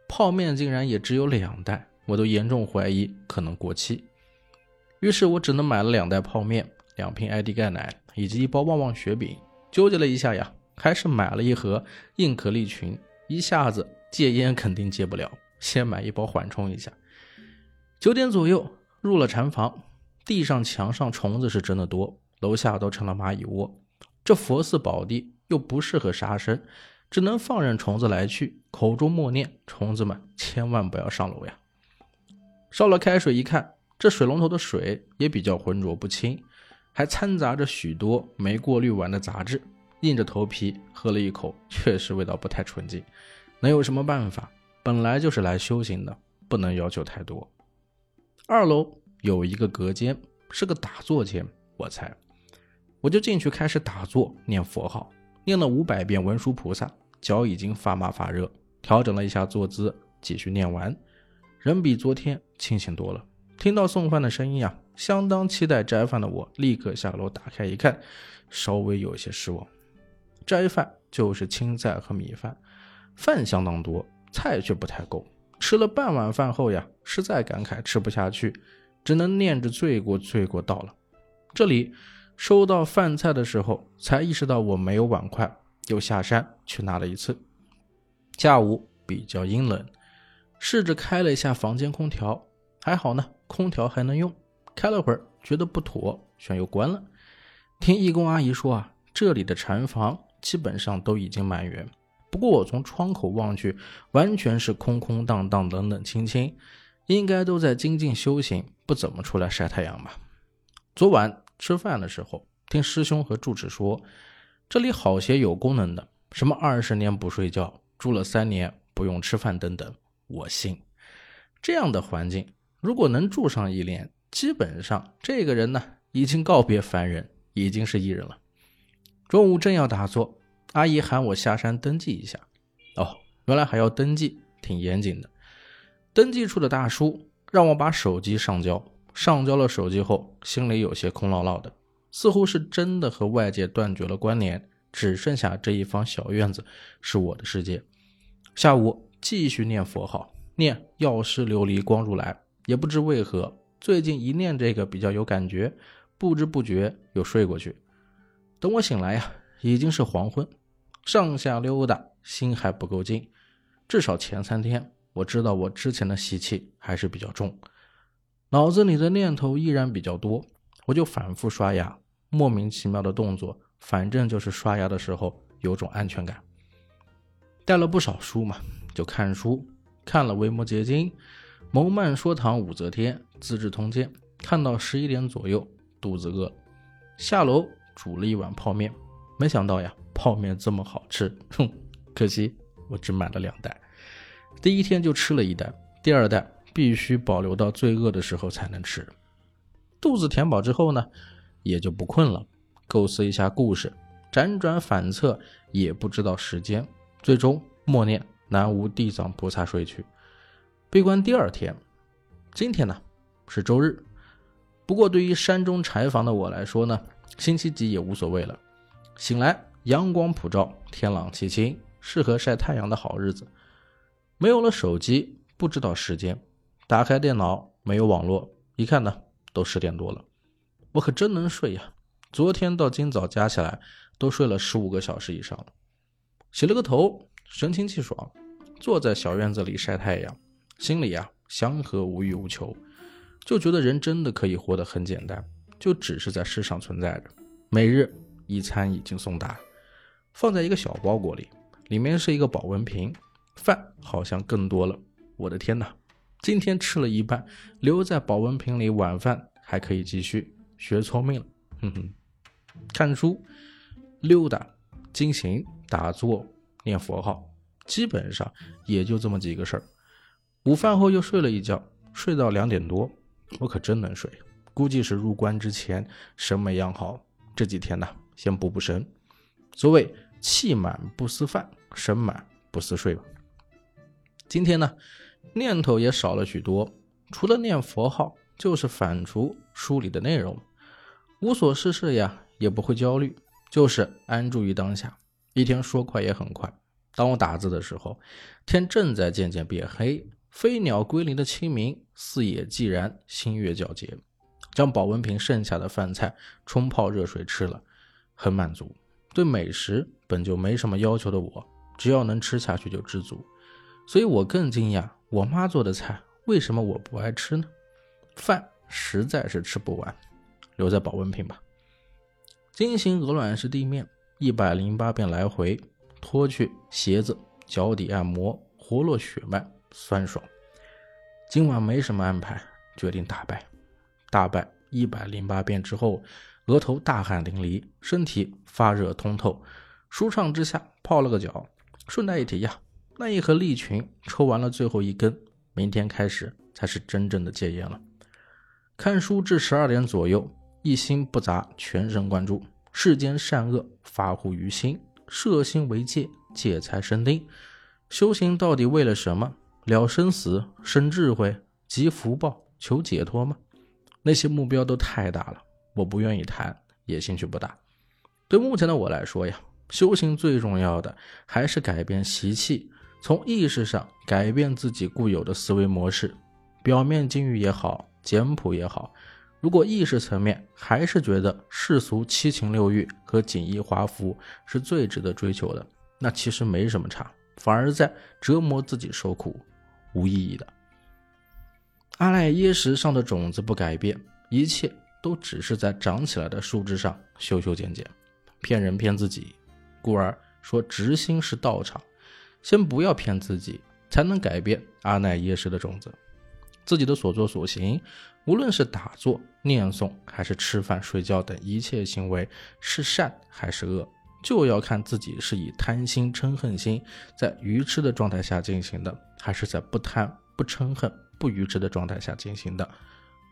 泡面竟然也只有两袋，我都严重怀疑可能过期。于是我只能买了两袋泡面、两瓶艾迪钙奶以及一包旺旺雪饼。纠结了一下呀，还是买了一盒硬壳利群。一下子戒烟肯定戒不了，先买一包缓冲一下。九点左右入了禅房，地上、墙上虫子是真的多，楼下都成了蚂蚁窝。这佛寺宝地又不适合杀生，只能放任虫子来去，口中默念：“虫子们千万不要上楼呀！”烧了开水一看，这水龙头的水也比较浑浊不清，还掺杂着许多没过滤完的杂质。硬着头皮喝了一口，确实味道不太纯净。能有什么办法？本来就是来修行的，不能要求太多。二楼有一个隔间，是个打坐间，我猜，我就进去开始打坐念佛号，念了五百遍文殊菩萨，脚已经发麻发热，调整了一下坐姿，继续念完，人比昨天清醒多了。听到送饭的声音啊，相当期待斋饭的我，立刻下楼打开一看，稍微有些失望，斋饭就是青菜和米饭，饭相当多，菜却不太够。吃了半碗饭后呀，实在感慨吃不下去，只能念着罪过罪过到了。这里收到饭菜的时候，才意识到我没有碗筷，又下山去拿了一次。下午比较阴冷，试着开了一下房间空调，还好呢，空调还能用。开了会儿觉得不妥，旋又关了。听义工阿姨说啊，这里的禅房基本上都已经满员。不过我从窗口望去，完全是空空荡荡、冷冷清清，应该都在精进修行，不怎么出来晒太阳吧。昨晚吃饭的时候，听师兄和住持说，这里好些有功能的，什么二十年不睡觉，住了三年不用吃饭等等，我信。这样的环境，如果能住上一年，基本上这个人呢，已经告别凡人，已经是异人了。中午正要打坐，阿姨喊我下山登记一下。哦，原来还要登记，挺严谨的。登记处的大叔让我把手机上交，上交了手机后，心里有些空落落的，似乎是真的和外界断绝了关联，只剩下这一方小院子是我的世界。下午继续念佛号。念药师琉璃光如来，也不知为何，最近一念这个比较有感觉，不知不觉又睡过去。等我醒来呀，已经是黄昏，上下溜达，心还不够静。至少前三天，我知道我之前的习气还是比较重，脑子里的念头依然比较多，我就反复刷牙，莫名其妙的动作，反正就是刷牙的时候有种安全感。带了不少书嘛，就看书。看了《维摩诘经》《蒙曼说唐武则天》《资治通鉴》，看到十一点左右，肚子饿，下楼煮了一碗泡面。没想到呀，泡面这么好吃，哼！可惜我只买了两袋，第一天就吃了一袋，第二袋必须保留到最饿的时候才能吃。肚子填饱之后呢，也就不困了，构思一下故事，辗转反侧也不知道时间，最终默念。南无地藏菩萨睡去。闭关第二天，今天呢是周日。不过对于山中柴房的我来说呢，星期几也无所谓了。醒来，阳光普照，天朗气清，适合晒太阳的好日子。没有了手机，不知道时间。打开电脑，没有网络，一看呢，都十点多了。我可真能睡呀！昨天到今早加起来，都睡了十五个小时以上了。洗了个头。神清气爽，坐在小院子里晒太阳，心里呀祥和无欲无求，就觉得人真的可以活得很简单，就只是在世上存在着。每日一餐已经送达，放在一个小包裹里，里面是一个保温瓶，饭好像更多了。我的天哪，今天吃了一半，留在保温瓶里，晚饭还可以继续。学聪明了，哼哼，看书、溜达、进行打坐。念佛号，基本上也就这么几个事儿。午饭后又睡了一觉，睡到两点多，我可真能睡，估计是入关之前神没养好。这几天呢，先补补神。所谓气满不思饭，神满不思睡吧。今天呢，念头也少了许多，除了念佛号，就是反刍书里的内容，无所事事呀，也不会焦虑，就是安住于当下。一天说快也很快。当我打字的时候，天正在渐渐变黑，飞鸟归林的清明，四野寂然，星月皎洁。将保温瓶剩下的饭菜冲泡热水吃了，很满足。对美食本就没什么要求的我，只要能吃下去就知足。所以我更惊讶，我妈做的菜为什么我不爱吃呢？饭实在是吃不完，留在保温瓶吧。金星鹅卵石地面。一百零八遍来回脱去鞋子，脚底按摩，活络血脉，酸爽。今晚没什么安排，决定大拜。大拜一百零八遍之后，额头大汗淋漓，身体发热通透，舒畅之下泡了个脚。顺带一提呀，那一盒利群抽完了最后一根，明天开始才是真正的戒烟了。看书至十二点左右，一心不杂，全神贯注。世间善恶发乎于心，摄心为戒，戒才生定。修行到底为了什么？了生死，生智慧，积福报，求解脱吗？那些目标都太大了，我不愿意谈，也兴趣不大。对目前的我来说呀，修行最重要的还是改变习气，从意识上改变自己固有的思维模式。表面禁欲也好，简朴也好。如果意识层面还是觉得世俗七情六欲和锦衣华服是最值得追求的，那其实没什么差，反而在折磨自己受苦，无意义的。阿赖耶识上的种子不改变，一切都只是在长起来的树枝上修修剪剪，骗人骗自己。故而说直心是道场，先不要骗自己，才能改变阿赖耶识的种子。自己的所作所行。无论是打坐、念诵，还是吃饭、睡觉等一切行为，是善还是恶，就要看自己是以贪心、嗔恨心在愚痴的状态下进行的，还是在不贪、不嗔恨、不愚痴的状态下进行的。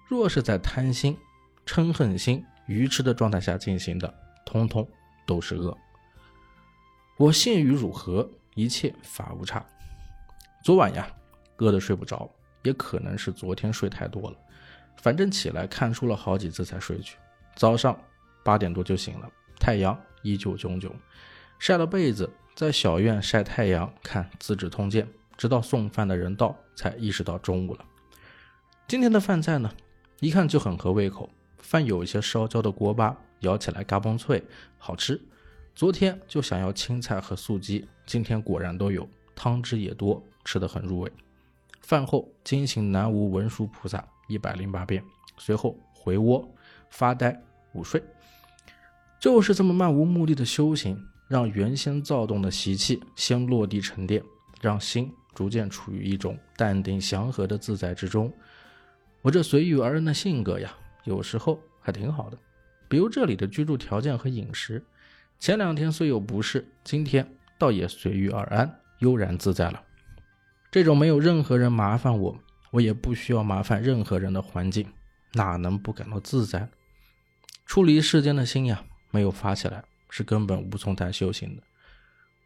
若是在贪心、嗔恨心、愚痴的状态下进行的，通通都是恶。我信与汝何？一切法无差。昨晚呀，饿得睡不着，也可能是昨天睡太多了。反正起来看书了好几次才睡去。早上八点多就醒了，太阳依旧炯炯，晒了被子，在小院晒太阳，看《资治通鉴》，直到送饭的人到，才意识到中午了。今天的饭菜呢，一看就很合胃口。饭有一些烧焦的锅巴，咬起来嘎嘣脆，好吃。昨天就想要青菜和素鸡，今天果然都有，汤汁也多，吃得很入味。饭后惊醒南无文殊菩萨一百零八遍，随后回窝发呆午睡。就是这么漫无目的的修行，让原先躁动的习气先落地沉淀，让心逐渐处于一种淡定祥和的自在之中。我这随遇而安的性格呀。有时候还挺好的，比如这里的居住条件和饮食。前两天虽有不适，今天倒也随遇而安，悠然自在了。这种没有任何人麻烦我，我也不需要麻烦任何人的环境，哪能不感到自在？出离世间的心呀，没有发起来，是根本无从谈修行的。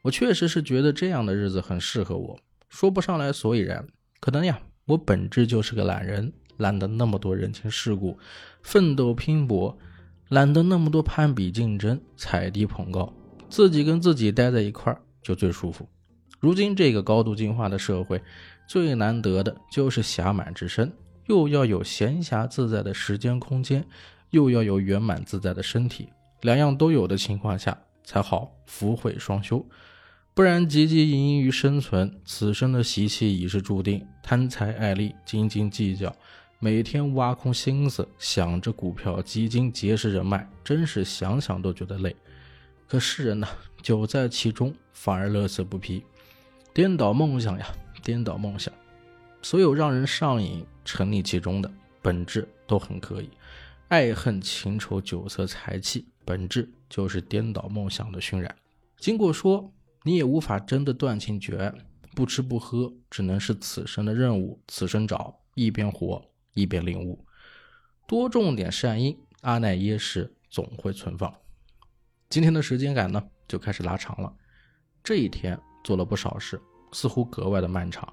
我确实是觉得这样的日子很适合我，说不上来所以然。可能呀，我本质就是个懒人。懒得那么多人情世故，奋斗拼搏，懒得那么多攀比竞争、踩低捧高，自己跟自己待在一块儿就最舒服。如今这个高度进化的社会，最难得的就是暇满之身，又要有闲暇自在的时间空间，又要有圆满自在的身体，两样都有的情况下，才好福慧双修。不然，汲汲营营于生存，此生的习气已是注定，贪财爱利，斤斤计较。每天挖空心思想着股票、基金，结识人脉，真是想想都觉得累。可世人呢，久在其中，反而乐此不疲。颠倒梦想呀，颠倒梦想。所有让人上瘾、沉溺其中的本质都很可以。爱恨情仇、酒色财气，本质就是颠倒梦想的熏染。经过说，你也无法真的断情绝爱。不吃不喝，只能是此生的任务。此生找，一边活。一边领悟，多种点善因，阿赖耶识总会存放。今天的时间感呢，就开始拉长了。这一天做了不少事，似乎格外的漫长。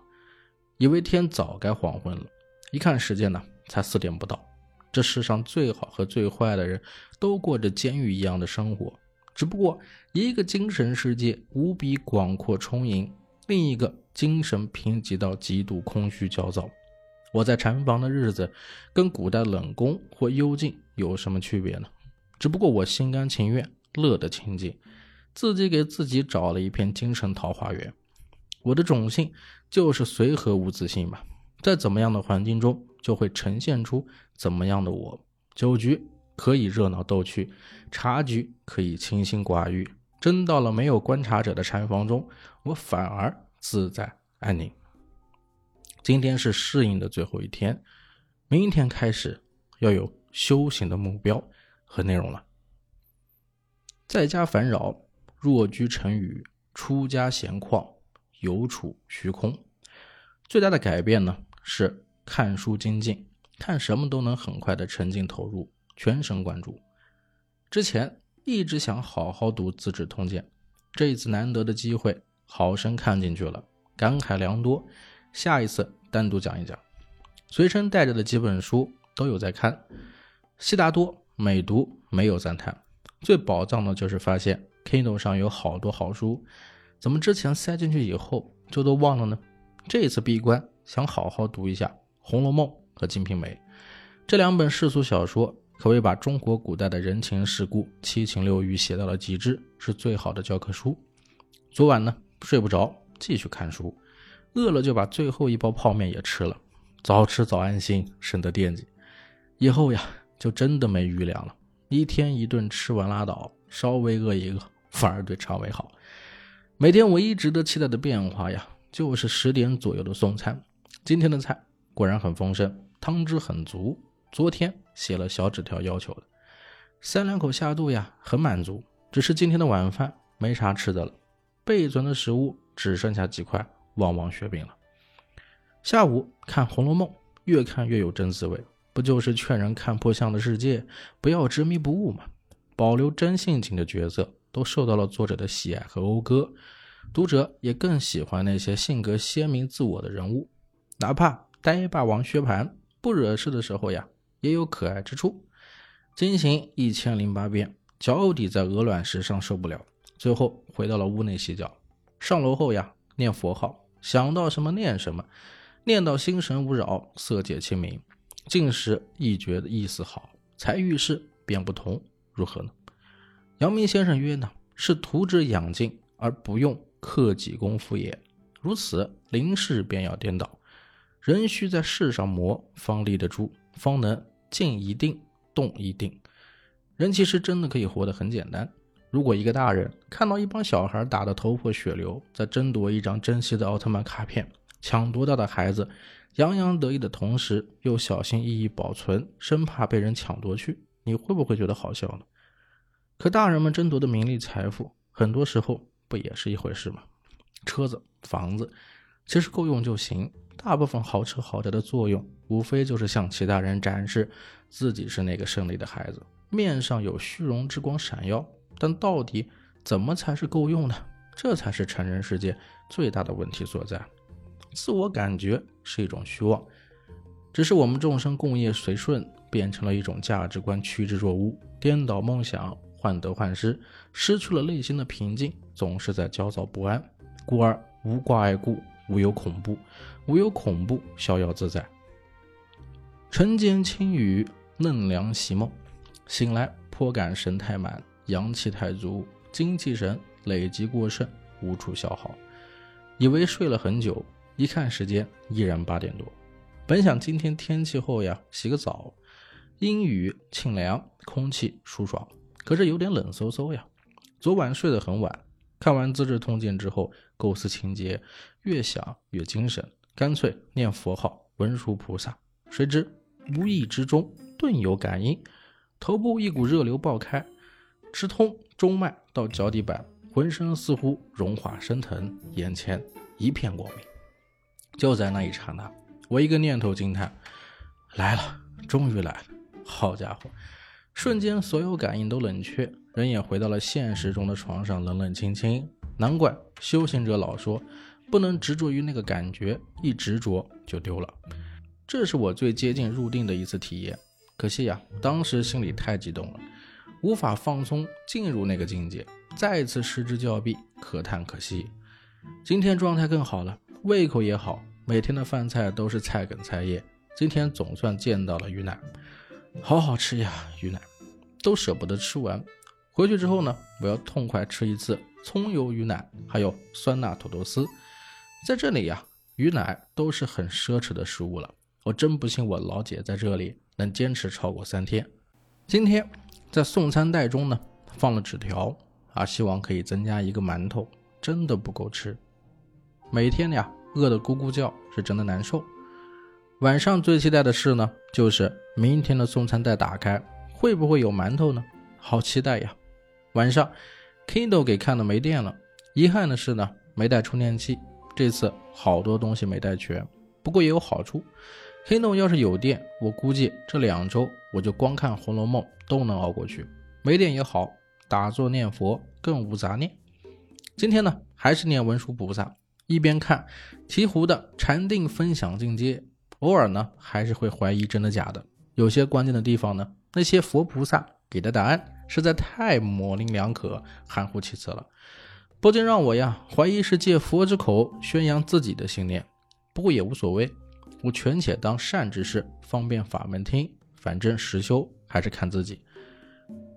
以为天早该黄昏了，一看时间呢，才四点不到。这世上最好和最坏的人都过着监狱一样的生活，只不过一个精神世界无比广阔充盈，另一个精神贫瘠到极度空虚焦躁。我在禅房的日子，跟古代冷宫或幽静有什么区别呢？只不过我心甘情愿，乐得清净，自己给自己找了一片精神桃花源。我的种性就是随和无自信吧，在怎么样的环境中，就会呈现出怎么样的我。酒局可以热闹逗趣，茶局可以清心寡欲，真到了没有观察者的禅房中，我反而自在安宁。今天是适应的最后一天，明天开始要有修行的目标和内容了。在家烦扰，若居成语；出家闲旷，犹处虚空。最大的改变呢，是看书精进，看什么都能很快的沉浸投入，全神贯注。之前一直想好好读《资治通鉴》，这一次难得的机会，好生看进去了，感慨良多。下一次单独讲一讲，随身带着的几本书都有在看，悉达多每读没有赞叹。最宝藏的就是发现 Kindle 上有好多好书，怎么之前塞进去以后就都忘了呢？这次闭关想好好读一下《红楼梦》和《金瓶梅》这两本世俗小说，可谓把中国古代的人情世故、七情六欲写到了极致，是最好的教科书。昨晚呢睡不着，继续看书。饿了就把最后一包泡面也吃了，早吃早安心，省得惦记。以后呀，就真的没余粮了，一天一顿吃完拉倒，稍微饿一饿反而对肠胃好。每天唯一值得期待的变化呀，就是十点左右的送餐。今天的菜果然很丰盛，汤汁很足，昨天写了小纸条要求的。三两口下肚呀，很满足。只是今天的晚饭没啥吃的了，备存的食物只剩下几块旺旺雪饼了。下午看《红楼梦》，越看越有真滋味，不就是劝人看破相的世界，不要执迷不悟吗？保留真性情的角色都受到了作者的喜爱和讴歌，读者也更喜欢那些性格鲜明、自我的人物，哪怕。呆霸王薛蟠不惹事的时候呀，也有可爱之处。惊醒一千零八遍，脚底在鹅卵石上受不了，最后回到了屋内洗脚。上楼后呀，念佛号，想到什么念什么，念到心神无扰，色界清明，进时一觉的意思好，才遇事便不同，如何呢？阳明先生曰呢，是图之养静而不用克己功夫也。如此，临事便要颠倒。人须在世上磨，方立得住，方能静一定，动一定。人其实真的可以活得很简单。如果一个大人看到一帮小孩打得头破血流，在争夺一张珍稀的奥特曼卡片，抢夺到的孩子洋洋得意的同时，又小心翼翼保存，生怕被人抢夺去，你会不会觉得好笑呢？可大人们争夺的名利财富，很多时候不也是一回事吗？车子、房子，其实够用就行。大部分豪车豪宅的作用，无非就是向其他人展示自己是那个胜利的孩子，面上有虚荣之光闪耀。但到底怎么才是够用呢？这才是成人世界最大的问题所在。自我感觉是一种虚妄，只是我们众生共业随顺，变成了一种价值观趋之若鹜，颠倒梦想，患得患失，失去了内心的平静，总是在焦躁不安，故而无挂碍故。无有恐怖，无有恐怖，逍遥自在。晨间轻语，嫩凉习梦，醒来颇感神态满，阳气太足，精气神累积过剩，无处消耗。以为睡了很久，一看时间，依然八点多。本想今天天气后呀，洗个澡，阴雨清凉，空气舒爽，可是有点冷飕飕呀。昨晚睡得很晚。看完《资治通鉴》之后，构思情节，越想越精神，干脆念佛号，文殊菩萨。谁知无意之中顿有感应，头部一股热流爆开，直通中脉到脚底板，浑身似乎融化升腾，眼前一片光明。就在那一刹那，我一个念头惊叹：来了，终于来了！好家伙！瞬间，所有感应都冷却，人也回到了现实中的床上，冷冷清清。难怪修行者老说，不能执着于那个感觉，一执着就丢了。这是我最接近入定的一次体验。可惜呀，当时心里太激动了，无法放松进入那个境界，再次失之交臂，可叹可惜。今天状态更好了，胃口也好，每天的饭菜都是菜梗菜叶。今天总算见到了鱼奶。好好吃呀，鱼奶都舍不得吃完。回去之后呢，我要痛快吃一次葱油鱼奶，还有酸辣土豆丝。在这里呀，鱼奶都是很奢侈的食物了。我真不信我老姐在这里能坚持超过三天。今天在送餐袋中呢放了纸条啊，希望可以增加一个馒头，真的不够吃。每天呀，饿得咕咕叫，是真的难受。晚上最期待的事呢，就是明天的送餐袋打开，会不会有馒头呢？好期待呀！晚上，Kindle 给看的没电了，遗憾的是呢，没带充电器。这次好多东西没带全，不过也有好处。黑洞要是有电，我估计这两周我就光看《红楼梦》都能熬过去。没电也好，打坐念佛更无杂念。今天呢，还是念文殊菩萨，一边看醍醐的禅定分享进阶。偶尔呢，还是会怀疑真的假的。有些关键的地方呢，那些佛菩萨给的答案实在太模棱两可、含糊其辞了，不禁让我呀怀疑是借佛之口宣扬自己的信念。不过也无所谓，我权且当善之事，方便法门听。反正实修还是看自己。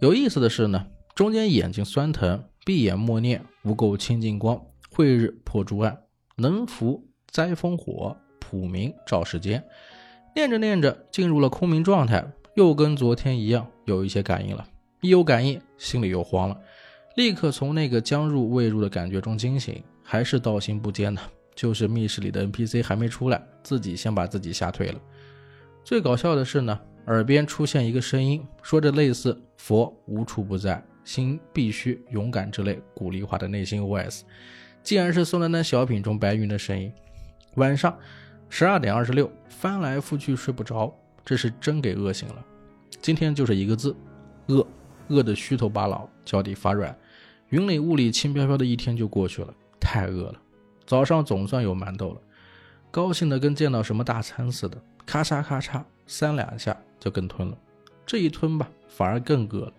有意思的是呢，中间眼睛酸疼，闭眼默念无垢清净光，慧日破诸暗，能伏灾风火。普明照世间，念着念着进入了空明状态，又跟昨天一样有一些感应了。一有感应，心里又慌了，立刻从那个将入未入的感觉中惊醒。还是道心不坚呢，就是密室里的 NPC 还没出来，自己先把自己吓退了。最搞笑的是呢耳边出现一个声音，说着类似“佛无处不在，心必须勇敢”之类鼓励化的内心 OS，竟然是宋丹丹小品中白云的声音。晚上十二点二十六，翻来覆去睡不着，这是真给饿醒了。今天就是一个字，饿，饿得虚头巴脑，脚底发软。云里雾里，轻飘飘的一天就过去了，太饿了。早上总算有馒头了，高兴的跟见到什么大餐似的，咔嚓咔嚓三两下就跟吞了。这一吞吧，反而更饿了。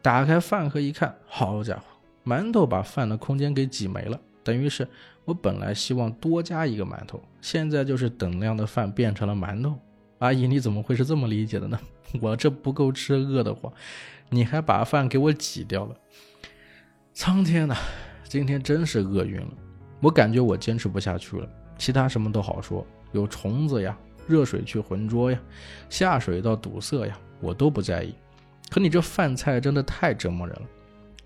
打开饭盒一看，好家伙，馒头把饭的空间给挤没了，等于是我本来希望多加一个馒头，现在就是等量的饭变成了馒头。阿姨，你怎么会是这么理解的呢？<laughs> 我这不够吃，饿得慌，你还把饭给我挤掉了。苍天呐，今天真是饿晕了。我感觉我坚持不下去了。其他什么都好说，有虫子呀，热水去浑浊呀，下水道堵塞呀，我都不在意。可你这饭菜真的太折磨人了。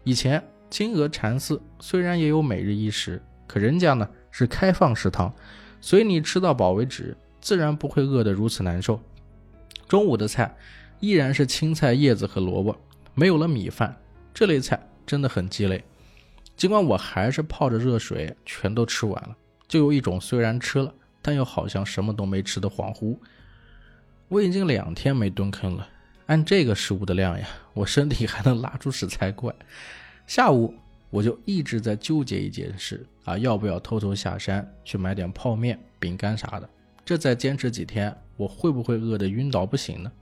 以前金鹅禅寺虽然也有每日一食，可人家呢是开放食堂，随你吃到饱为止，自然不会饿得如此难受。中午的菜依然是青菜叶子和萝卜，没有了米饭，这类菜真的很鸡肋。尽管我还是泡着热水全都吃完了，就有一种虽然吃了，但又好像什么都没吃的恍惚。我已经两天没蹲坑了，按这个食物的量呀，我身体还能拉出屎才怪。下午我就一直在纠结一件事啊，要不要偷偷下山去买点泡面、饼干啥的？这再坚持几天。我会不会饿得晕倒不行呢？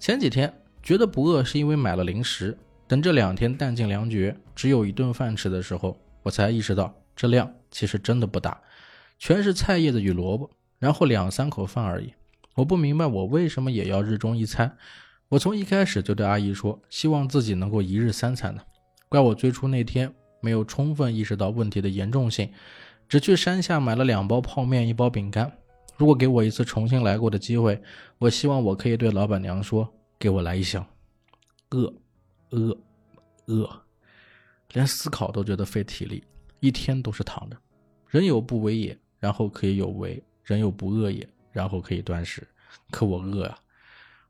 前几天觉得不饿是因为买了零食，等这两天弹尽粮绝，只有一顿饭吃的时候，我才意识到这量其实真的不大，全是菜叶子与萝卜，然后两三口饭而已。我不明白我为什么也要日中一餐。我从一开始就对阿姨说，希望自己能够一日三餐的。怪我最初那天没有充分意识到问题的严重性，只去山下买了两包泡面，一包饼干。如果给我一次重新来过的机会，我希望我可以对老板娘说：“给我来一箱。”饿，饿，饿，连思考都觉得费体力，一天都是躺着。人有不为也，然后可以有为；人有不饿也，然后可以断食。可我饿啊！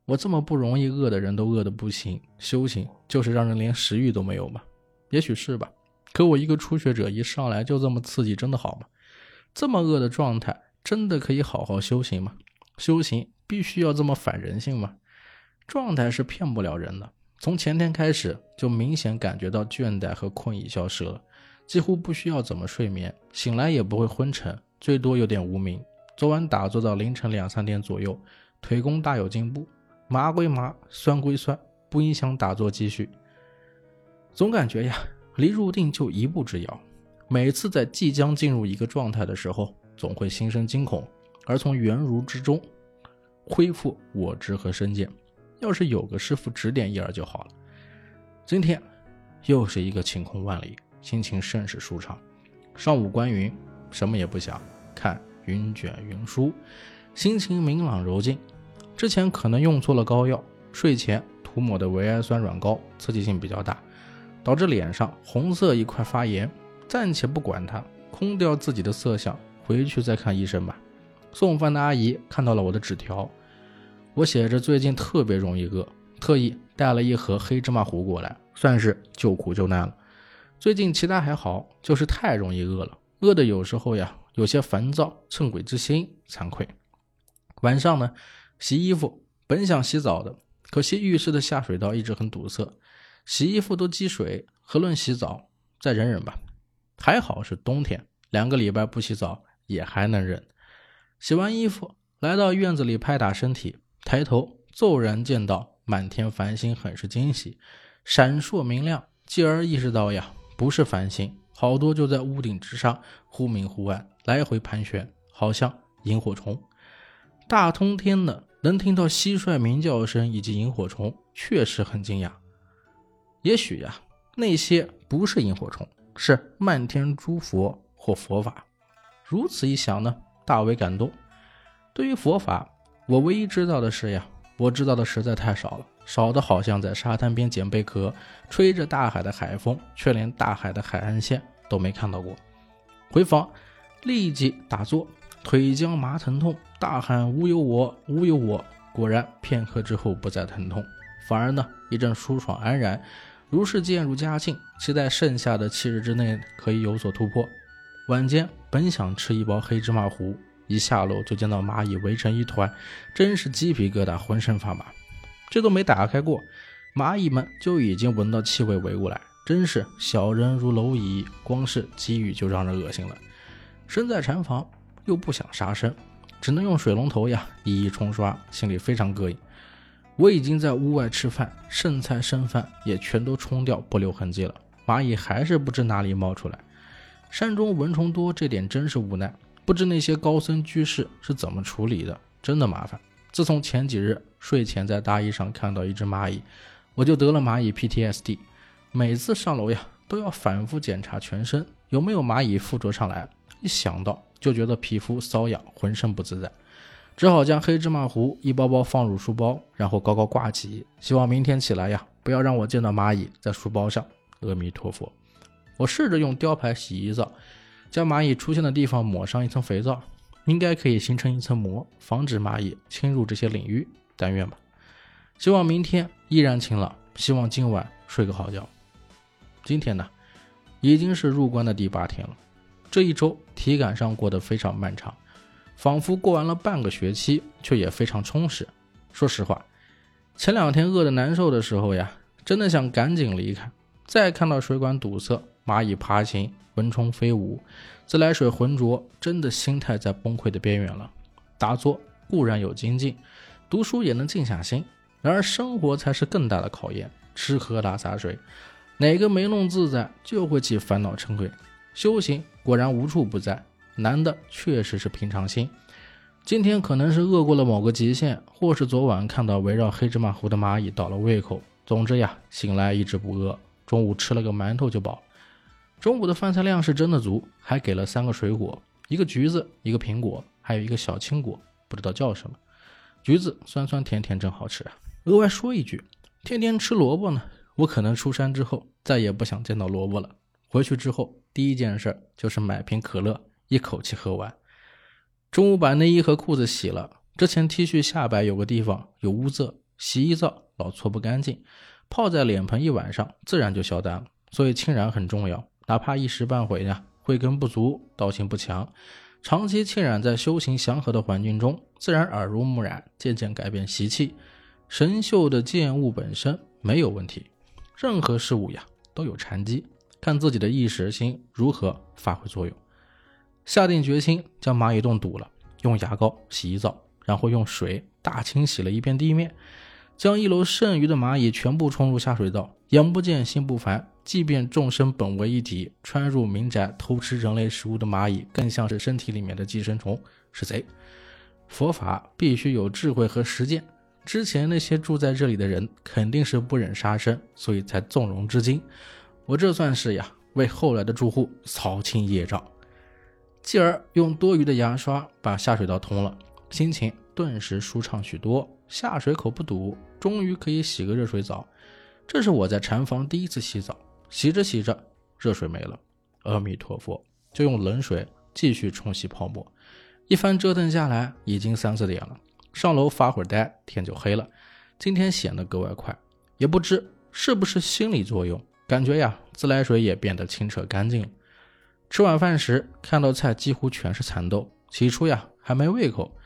我这么不容易饿的人都饿得不行，修行就是让人连食欲都没有吗？也许是吧。可我一个初学者，一上来就这么刺激，真的好吗？这么饿的状态。真的可以好好修行吗？修行必须要这么反人性吗？状态是骗不了人的。从前天开始就明显感觉到倦怠和困意消失了，几乎不需要怎么睡眠，醒来也不会昏沉，最多有点无名。昨晚打坐到凌晨两三点左右，腿功大有进步，麻归麻，酸归酸，不影响打坐继续。总感觉呀，离入定就一步之遥。每次在即将进入一个状态的时候。总会心生惊恐，而从原如之中恢复我执和身见。要是有个师傅指点一二就好了。今天又是一个晴空万里，心情甚是舒畅。上午观云，什么也不想，看云卷云舒，心情明朗柔静。之前可能用错了膏药，睡前涂抹的维 I 酸软膏刺激性比较大，导致脸上红色一块发炎。暂且不管它，空掉自己的色相。回去再看医生吧。送饭的阿姨看到了我的纸条，我写着最近特别容易饿，特意带了一盒黑芝麻糊过来，算是救苦救难了。最近其他还好，就是太容易饿了，饿的有时候呀有些烦躁，趁鬼之心，惭愧。晚上呢，洗衣服，本想洗澡的，可惜浴室的下水道一直很堵塞，洗衣服都积水，何论洗澡？再忍忍吧。还好是冬天，两个礼拜不洗澡。也还能忍。洗完衣服，来到院子里拍打身体，抬头骤然见到满天繁星，很是惊喜，闪烁明亮。继而意识到呀，不是繁星，好多就在屋顶之上，忽明忽暗，来回盘旋，好像萤火虫。大通天的，能听到蟋蟀鸣叫声以及萤火虫，确实很惊讶。也许呀，那些不是萤火虫，是漫天诸佛或佛法。如此一想呢，大为感动。对于佛法，我唯一知道的是呀，我知道的实在太少了，少的好像在沙滩边捡贝壳，吹着大海的海风，却连大海的海岸线都没看到过。回房，立即打坐，腿僵麻疼痛，大喊无有我，无有我，果然片刻之后不再疼痛，反而呢一阵舒爽安然，如是渐入佳境，期待剩下的七日之内可以有所突破。晚间本想吃一包黑芝麻糊，一下楼就见到蚂蚁围成一团，真是鸡皮疙瘩，浑身发麻。这都没打开过，蚂蚁们就已经闻到气味围过来，真是小人如蝼蚁，光是机遇就让人恶心了。身在禅房又不想杀生，只能用水龙头呀一一冲刷，心里非常膈应。我已经在屋外吃饭，剩菜剩饭也全都冲掉，不留痕迹了。蚂蚁还是不知哪里冒出来。山中蚊虫多，这点真是无奈。不知那些高僧居士是怎么处理的，真的麻烦。自从前几日睡前在大衣上看到一只蚂蚁，我就得了蚂蚁 PTSD。每次上楼呀，都要反复检查全身有没有蚂蚁附着上来。一想到就觉得皮肤瘙痒，浑身不自在，只好将黑芝麻糊一包包放入书包，然后高高挂起，希望明天起来呀，不要让我见到蚂蚁在书包上。阿弥陀佛。我试着用雕牌洗衣皂，将蚂蚁出现的地方抹上一层肥皂，应该可以形成一层膜，防止蚂蚁侵入这些领域。但愿吧。希望明天依然晴朗，希望今晚睡个好觉。今天呢，已经是入关的第八天了。这一周体感上过得非常漫长，仿佛过完了半个学期，却也非常充实。说实话，前两天饿得难受的时候呀，真的想赶紧离开。再看到水管堵塞、蚂蚁爬行、蚊虫飞舞、自来水浑浊，真的心态在崩溃的边缘了。打坐固然有精进，读书也能静下心，然而生活才是更大的考验。吃喝拉撒睡，哪个没弄自在，就会起烦恼嗔恚。修行果然无处不在，难的确实是平常心。今天可能是饿过了某个极限，或是昨晚看到围绕黑芝麻糊的蚂蚁倒了胃口。总之呀，醒来一直不饿，中午吃了个馒头就饱。中午的饭菜量是真的足，还给了三个水果：一个橘子，一个苹果，还有一个小青果，不知道叫什么。橘子酸酸甜甜，真好吃！额外说一句，天天吃萝卜呢，我可能出山之后再也不想见到萝卜了。回去之后，第一件事就是买瓶可乐，一口气喝完。中午把内衣和裤子洗了，之前 T 恤下摆有个地方有污渍，洗衣皂老搓不干净，泡在脸盆一晚上，自然就消淡了。所以清染很重要，哪怕一时半会呀，慧根不足，道行不强，长期浸染在修行祥和的环境中，自然耳濡目染，渐渐改变习气。神秀的见物本身没有问题，任何事物呀都有禅机。看自己的意识心如何发挥作用，下定决心将蚂蚁洞堵了，用牙膏、洗衣皂，然后用水大清洗了一遍地面，将一楼剩余的蚂蚁全部冲入下水道。眼不见心不烦，即便众生本为一体，穿入民宅偷吃人类食物的蚂蚁，更像是身体里面的寄生虫，是贼。佛法必须有智慧和实践。之前那些住在这里的人肯定是不忍杀生，所以才纵容至今。我这算是呀，为后来的住户扫清业障，继而用多余的牙刷把下水道通了，心情顿时舒畅许多，下水口不堵，终于可以洗个热水澡。这是我在禅房第一次洗澡，洗着洗着，热水没了，阿弥陀佛，就用冷水继续冲洗泡沫。一番折腾下来，已经三四点了，上楼发会儿呆，天就黑了。今天显得格外快，也不知是不是心理作用。感觉呀，自来水也变得清澈干净了。吃晚饭时看到菜几乎全是蚕豆，起初呀还没胃口，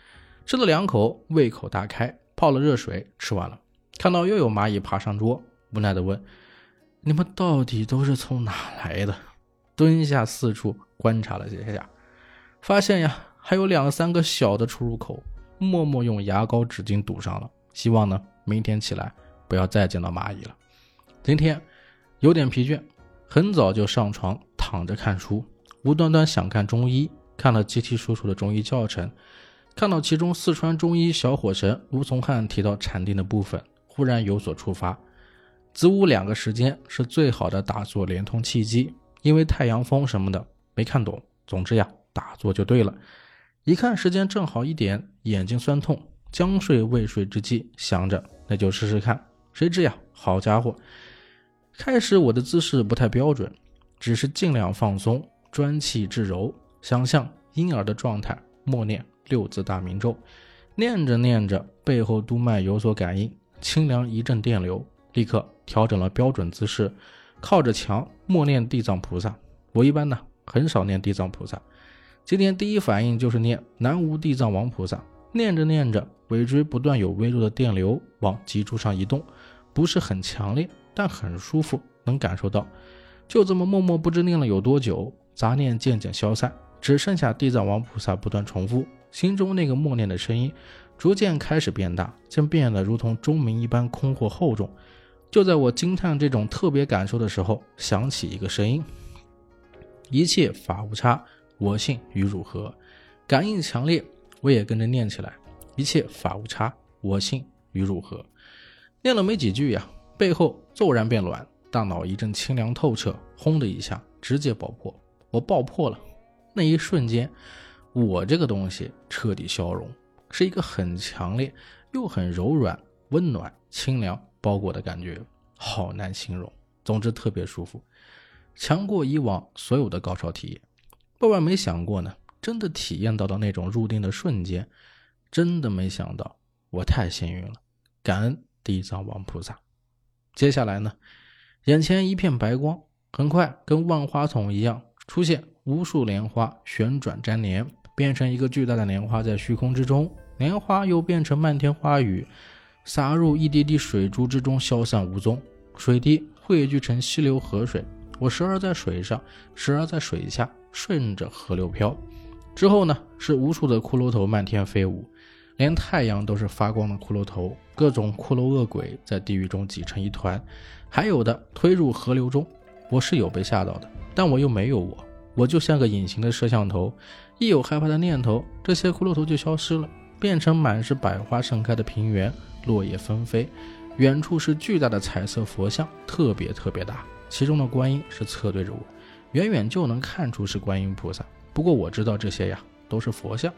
吃了两口胃口大开，泡了热水吃完了。看到又有蚂蚁爬上桌，无奈地问：“你们到底都是从哪来的？”蹲下四处观察了几下，发现呀还有两三个小的出入口，默默用牙膏纸巾堵上了。希望呢明天起来不要再见到蚂蚁了。今天。有点疲倦，很早就上床躺着看书，无端端想看中医，看了稀稀疏疏的中医教程，看到其中四川中医小火神卢从汉提到禅定的部分，忽然有所触发。子午两个时间是最好的打坐连通契机，因为太阳风什么的没看懂，总之呀，打坐就对了。一看时间正好一点，眼睛酸痛，将睡未睡之际，想着那就试试看，谁知呀，好家伙！开始我的姿势不太标准，只是尽量放松，专气致柔，想象婴儿的状态，默念六字大明咒，念着念着，背后督脉有所感应，清凉一阵电流，立刻调整了标准姿势，靠着墙默念地藏菩萨。我一般呢很少念地藏菩萨，今天第一反应就是念南无地藏王菩萨。念着念着，尾椎不断有微弱的电流往脊柱上移动，不是很强烈，但很舒服，能感受到。就这么默默不知念了有多久，杂念渐渐消散，只剩下地藏王菩萨不断重复，心中那个默念的声音逐渐开始变大，竟变得如同钟鸣一般空阔厚重。就在我惊叹这种特别感受的时候，响起一个声音：“一切法无差，我性与汝合。”感应强烈。我也跟着念起来，一切法无差，我性与汝合。念了没几句呀，背后骤然变暖，大脑一阵清凉透彻，轰的一下，直接爆破。我爆破了，那一瞬间，我这个东西彻底消融，是一个很强烈又很柔软、温暖、清凉包裹的感觉，好难形容。总之特别舒服，强过以往所有的高潮体验。万万没想过呢。真的体验到的那种入定的瞬间，真的没想到，我太幸运了，感恩地藏王菩萨。接下来呢，眼前一片白光，很快跟万花筒一样，出现无数莲花旋转粘连，变成一个巨大的莲花在虚空之中，莲花又变成漫天花雨，洒入一滴滴水珠之中，消散无踪。水滴汇聚成溪流河水，我时而在水上，时而在水下，顺着河流飘。之后呢，是无数的骷髅头漫天飞舞，连太阳都是发光的骷髅头，各种骷髅恶鬼在地狱中挤成一团，还有的推入河流中。我是有被吓到的，但我又没有我，我就像个隐形的摄像头，一有害怕的念头，这些骷髅头就消失了，变成满是百花盛开的平原，落叶纷飞。远处是巨大的彩色佛像，特别特别大，其中的观音是侧对着我，远远就能看出是观音菩萨。不过我知道这些呀都是佛像，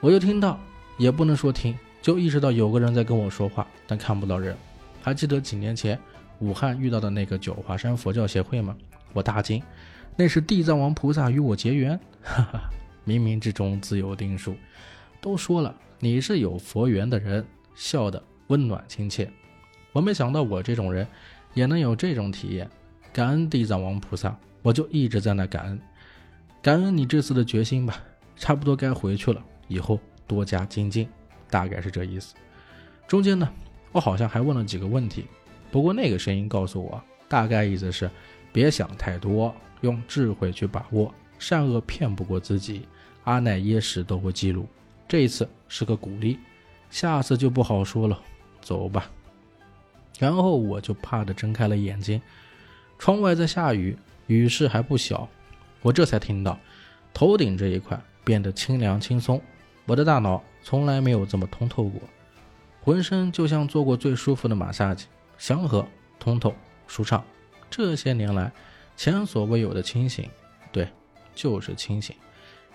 我就听到，也不能说听，就意识到有个人在跟我说话，但看不到人。还记得几年前武汉遇到的那个九华山佛教协会吗？我大惊，那是地藏王菩萨与我结缘，哈哈，冥冥之中自有定数。都说了你是有佛缘的人，笑得温暖亲切。我没想到我这种人也能有这种体验，感恩地藏王菩萨，我就一直在那感恩。感恩你这次的决心吧，差不多该回去了，以后多加精进，大概是这意思。中间呢，我好像还问了几个问题，不过那个声音告诉我，大概意思是别想太多，用智慧去把握，善恶骗不过自己。阿乃耶识都会记录，这一次是个鼓励，下次就不好说了。走吧。然后我就怕的睁开了眼睛，窗外在下雨，雨势还不小。我这才听到，头顶这一块变得清凉轻松。我的大脑从来没有这么通透过，浑身就像做过最舒服的马杀鸡，祥和、通透、舒畅。这些年来前所未有的清醒，对，就是清醒。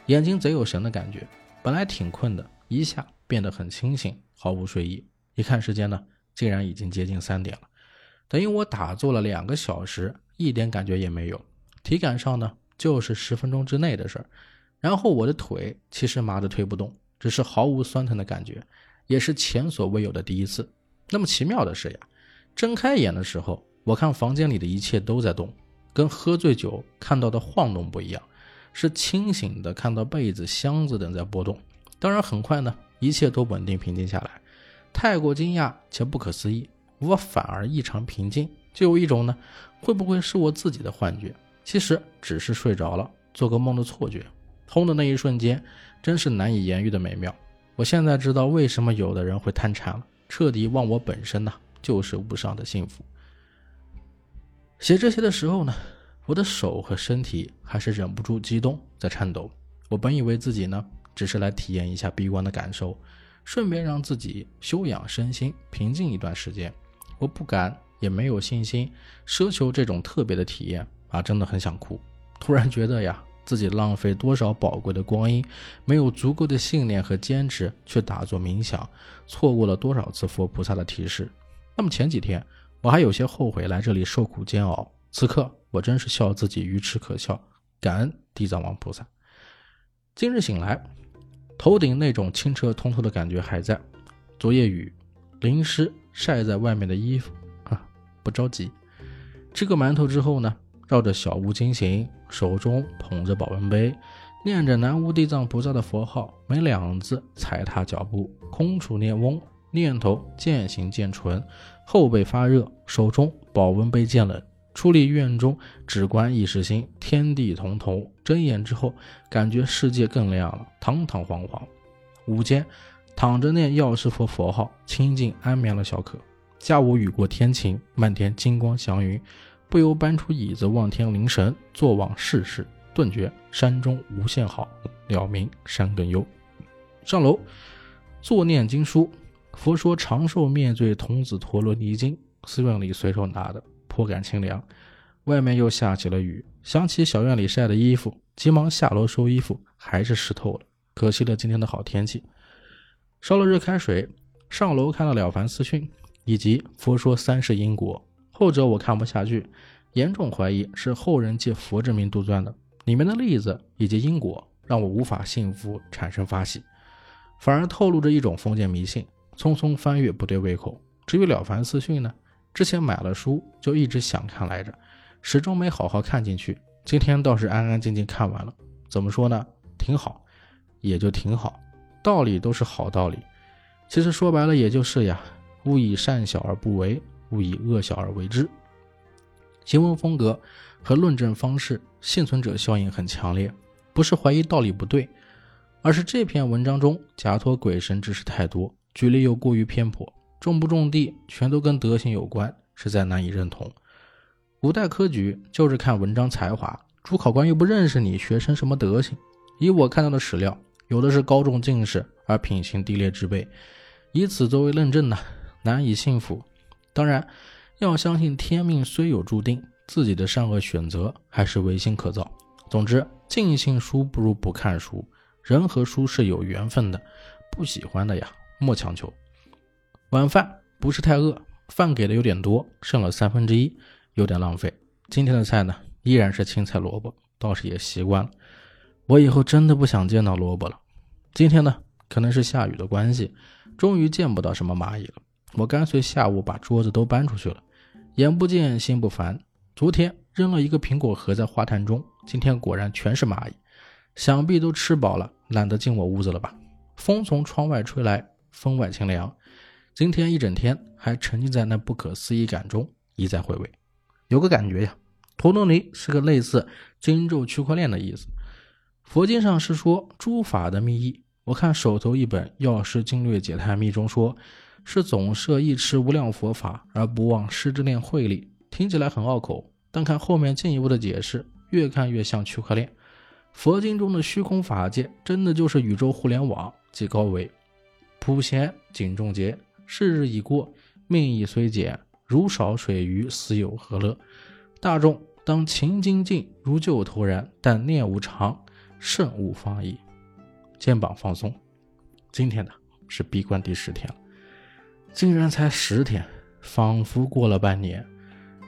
眼睛贼有神的感觉，本来挺困的，一下变得很清醒，毫无睡意。一看时间呢，竟然已经接近三点了，等于我打坐了两个小时，一点感觉也没有。体感上呢？就是十分钟之内的事儿，然后我的腿其实麻的推不动，只是毫无酸疼的感觉，也是前所未有的第一次。那么奇妙的是呀，睁开眼的时候，我看房间里的一切都在动，跟喝醉酒看到的晃动不一样，是清醒的看到被子、箱子等在波动。当然很快呢，一切都稳定平静下来。太过惊讶且不可思议，我反而异常平静，就有一种呢，会不会是我自己的幻觉？其实只是睡着了，做个梦的错觉。通的那一瞬间，真是难以言喻的美妙。我现在知道为什么有的人会贪馋了，彻底忘我本身呢，就是无上的幸福。写这些的时候呢，我的手和身体还是忍不住激动，在颤抖。我本以为自己呢，只是来体验一下闭关的感受，顺便让自己休养身心，平静一段时间。我不敢，也没有信心奢求这种特别的体验。啊，真的很想哭。突然觉得呀，自己浪费多少宝贵的光阴，没有足够的信念和坚持去打坐冥想，错过了多少次佛菩萨的提示。那么前几天我还有些后悔来这里受苦煎熬，此刻我真是笑自己愚痴可笑。感恩地藏王菩萨。今日醒来，头顶那种清澈通透的感觉还在。昨夜雨淋湿晒在外面的衣服啊，不着急。吃个馒头之后呢，绕着小屋经行，手中捧着保温杯，念着南无地藏菩萨的佛号，没两字踩踏脚步，空处念嗡，念头渐行渐纯，后背发热，手中保温杯渐冷。出离院中，只观一时心，天地同同。睁眼之后，感觉世界更亮了，堂堂皇皇。午间，躺着念药师佛佛号，清静安眠了小可。下午雨过天晴，漫天金光祥云，不由搬出椅子望天凝神，坐望世事，顿觉山中无限好，鸟鸣山更幽。上楼，坐念经书。佛说长寿灭罪童子陀罗尼经，寺院里随手拿的。颇感清凉，外面又下起了雨，想起小院里晒的衣服，急忙下楼收衣服，还是湿透了。可惜了今天的好天气，烧了热开水，上楼看了《了凡四训》以及《佛说三世因果》，后者我看不下去，严重怀疑是后人借佛之名杜撰的，里面的例子以及因果让我无法信服，产生发喜，反而透露着一种封建迷信，匆匆翻阅不对胃口。至于《了凡四训》呢？之前买了书就一直想看来着，始终没好好看进去。今天倒是安安静静看完了。怎么说呢？挺好，也就挺好。道理都是好道理。其实说白了也就是呀，勿以善小而不为，勿以恶小而为之。行文风格和论证方式，幸存者效应很强烈。不是怀疑道理不对，而是这篇文章中假托鬼神之事太多，举例又过于偏颇。种不种地，全都跟德行有关，实在难以认同。古代科举就是看文章才华，主考官又不认识你学生什么德行。以我看到的史料，有的是高中进士而品行低劣之辈，以此作为论证呢，难以信服。当然，要相信天命虽有注定，自己的善恶选择还是唯心可造。总之，尽信书不如不看书。人和书是有缘分的，不喜欢的呀，莫强求。晚饭不是太饿，饭给的有点多，剩了三分之一，有点浪费。今天的菜呢，依然是青菜萝卜，倒是也习惯了。我以后真的不想见到萝卜了。今天呢，可能是下雨的关系，终于见不到什么蚂蚁了。我干脆下午把桌子都搬出去了，眼不见心不烦。昨天扔了一个苹果核在花坛中，今天果然全是蚂蚁，想必都吃饱了，懒得进我屋子了吧？风从窗外吹来，风外清凉。今天一整天还沉浸在那不可思议感中，一再回味。有个感觉呀，陀罗尼是个类似经咒区块链的意思。佛经上是说诸法的密意，我看手头一本《药师经略解太密》中说，是总摄一持无量佛法而不忘师之念慧力，听起来很拗口，但看后面进一步的解释，越看越像区块链。佛经中的虚空法界，真的就是宇宙互联网，即高维。普贤谨重节。是日已过，命亦虽减，如少水鱼，死有何乐？大众当勤精进，如旧投然，但念无常，慎勿放逸。肩膀放松。今天呢是闭关第十天了，竟然才十天，仿佛过了半年。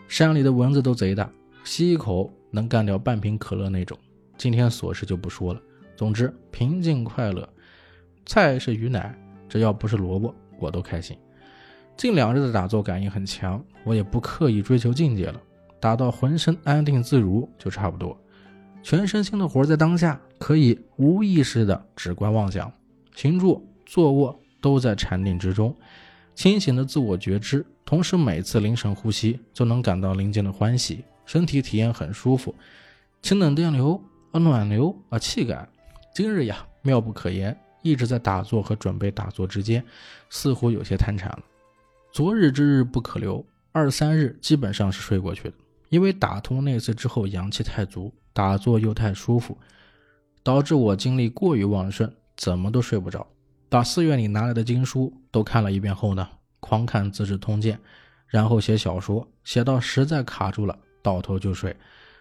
山里的蚊子都贼大，吸一口能干掉半瓶可乐那种。今天琐事就不说了，总之平静快乐。菜是鱼奶，只要不是萝卜。我都开心，近两日的打坐感应很强，我也不刻意追求境界了，打到浑身安定自如就差不多。全身心的活在当下，可以无意识的只观妄想，行住坐卧都在禅定之中，清醒的自我觉知，同时每次凝神呼吸就能感到灵间的欢喜，身体体验很舒服，清冷电流啊暖流啊气感，今日呀妙不可言。一直在打坐和准备打坐之间，似乎有些贪馋了。昨日之日不可留，二三日基本上是睡过去的。因为打通那次之后阳气太足，打坐又太舒服，导致我精力过于旺盛，怎么都睡不着。把寺院里拿来的经书都看了一遍后呢，狂看《资治通鉴》，然后写小说，写到实在卡住了，倒头就睡，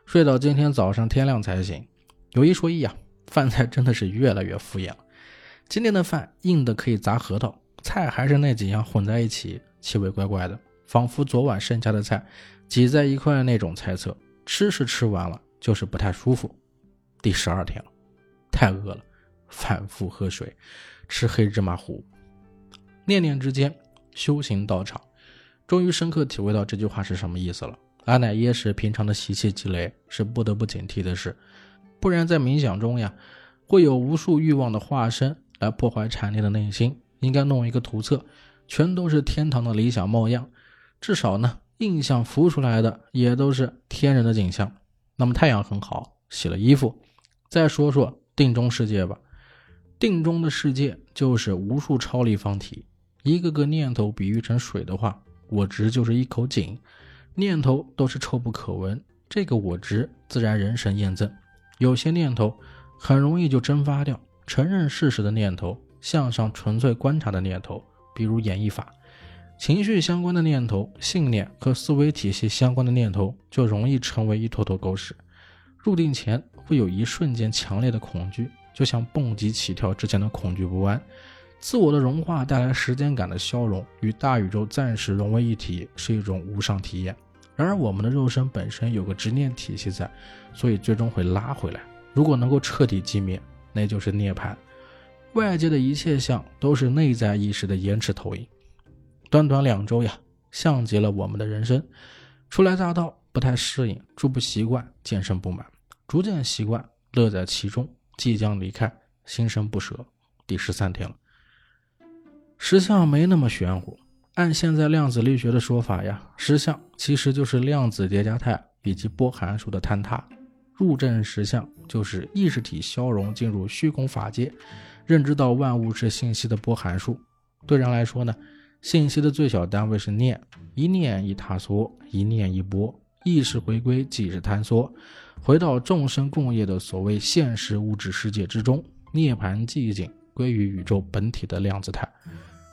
睡到今天早上天亮才醒。有一说一啊，饭菜真的是越来越敷衍了。今天的饭硬的可以砸核桃，菜还是那几样混在一起，气味怪怪的，仿佛昨晚剩下的菜挤在一块那种猜测。吃是吃完了，就是不太舒服。第十二天了，太饿了，反复喝水，吃黑芝麻糊，念念之间修行道场，终于深刻体会到这句话是什么意思了。阿乃耶识平常的习气积累是不得不警惕的事，不然在冥想中呀，会有无数欲望的化身来破坏禅定的内心。应该弄一个图册，全都是天堂的理想模样，至少呢，印象浮出来的也都是天人的景象。那么太阳很好，洗了衣服，再说说定中世界吧。定中的世界就是无数超立方体，一个个念头比喻成水的话，我执就是一口井。念头都是臭不可闻，这个我执自然人神验证。有些念头很容易就蒸发掉，承认事实的念头，向上纯粹观察的念头，比如演绎法，情绪相关的念头、信念和思维体系相关的念头，就容易成为一坨坨狗屎。入定前会有一瞬间强烈的恐惧，就像蹦极起跳之前的恐惧不安。自我的融化带来时间感的消融，与大宇宙暂时融为一体，是一种无上体验。然而，我们的肉身本身有个执念体系在，所以最终会拉回来。如果能够彻底寂灭，那就是涅槃。外界的一切相都是内在意识的延迟投影。短短两周呀，像极了我们的人生。初来乍到，不太适应，住不习惯，健身不满，逐渐习惯，乐在其中，即将离开，心生不舍。第十三天了。实相没那么玄乎，按现在量子力学的说法呀，实相其实就是量子叠加态以及波函数的坍塌。入正实相就是意识体消融进入虚空法界，认知到万物是信息的波函数。对人来说呢，信息的最小单位是念，一念一塌缩，一念一波。意识回归即是坍缩，回到众生共业的所谓现实物质世界之中，涅槃寂静归于宇宙本体的量子态。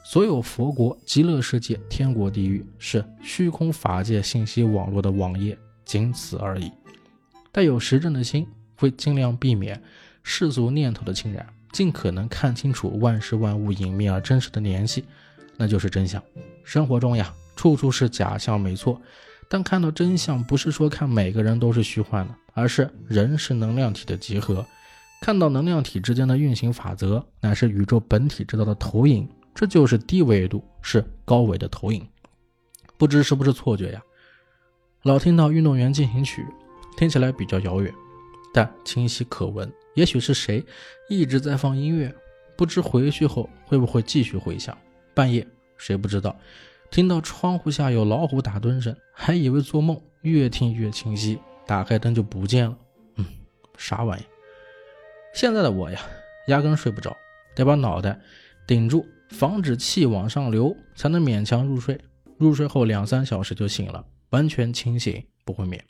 所有佛国、极乐世界、天国、地狱是虚空法界信息网络的网页，仅此而已。带有实证的心会尽量避免世俗念头的侵染，尽可能看清楚万事万物隐秘而真实的联系，那就是真相。生活中呀，处处是假象，没错。但看到真相，不是说看每个人都是虚幻的，而是人是能量体的集合。看到能量体之间的运行法则，乃是宇宙本体知道的投影。这就是低维度，是高维的投影，不知是不是错觉呀？老听到运动员进行曲，听起来比较遥远，但清晰可闻。也许是谁一直在放音乐，不知回去后会不会继续回响。半夜谁不知道，听到窗户下有老虎打盹声，还以为做梦，越听越清晰。打开灯就不见了，嗯，啥玩意？现在的我呀，压根睡不着，得把脑袋顶住。防止气往上流，才能勉强入睡。入睡后两三小时就醒了，完全清醒，不会眠。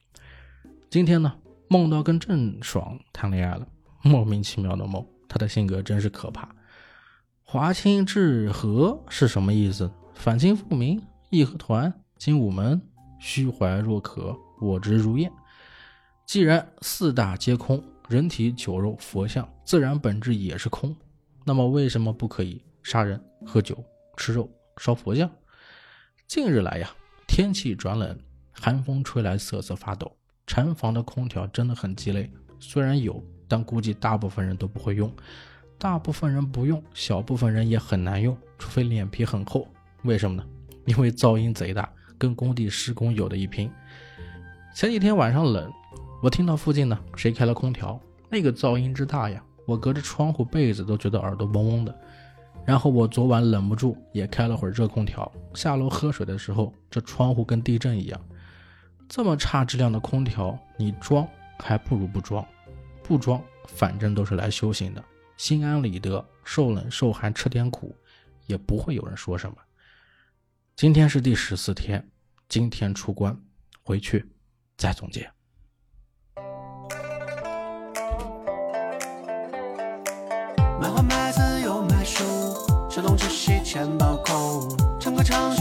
今天呢，梦到跟郑爽谈恋爱了，莫名其妙的梦。他的性格真是可怕。华清治和是什么意思？反清复明，义和团，精武门，虚怀若渴，我执如焰。既然四大皆空，人体、酒肉、佛像，自然本质也是空。那么为什么不可以？杀人、喝酒、吃肉、烧佛像。近日来呀，天气转冷，寒风吹来瑟瑟发抖。禅房的空调真的很鸡肋，虽然有，但估计大部分人都不会用。大部分人不用，小部分人也很难用，除非脸皮很厚。为什么呢？因为噪音贼大，跟工地施工有的一拼。前几天晚上冷，我听到附近呢谁开了空调，那个噪音之大呀，我隔着窗户被子都觉得耳朵嗡嗡的。然后我昨晚忍不住也开了会儿热空调，下楼喝水的时候，这窗户跟地震一样。这么差质量的空调，你装还不如不装，不装反正都是来修行的，心安理得，受冷受寒吃点苦，也不会有人说什么。今天是第十四天，今天出关，回去再总结。手动止息，钱包空，唱歌唱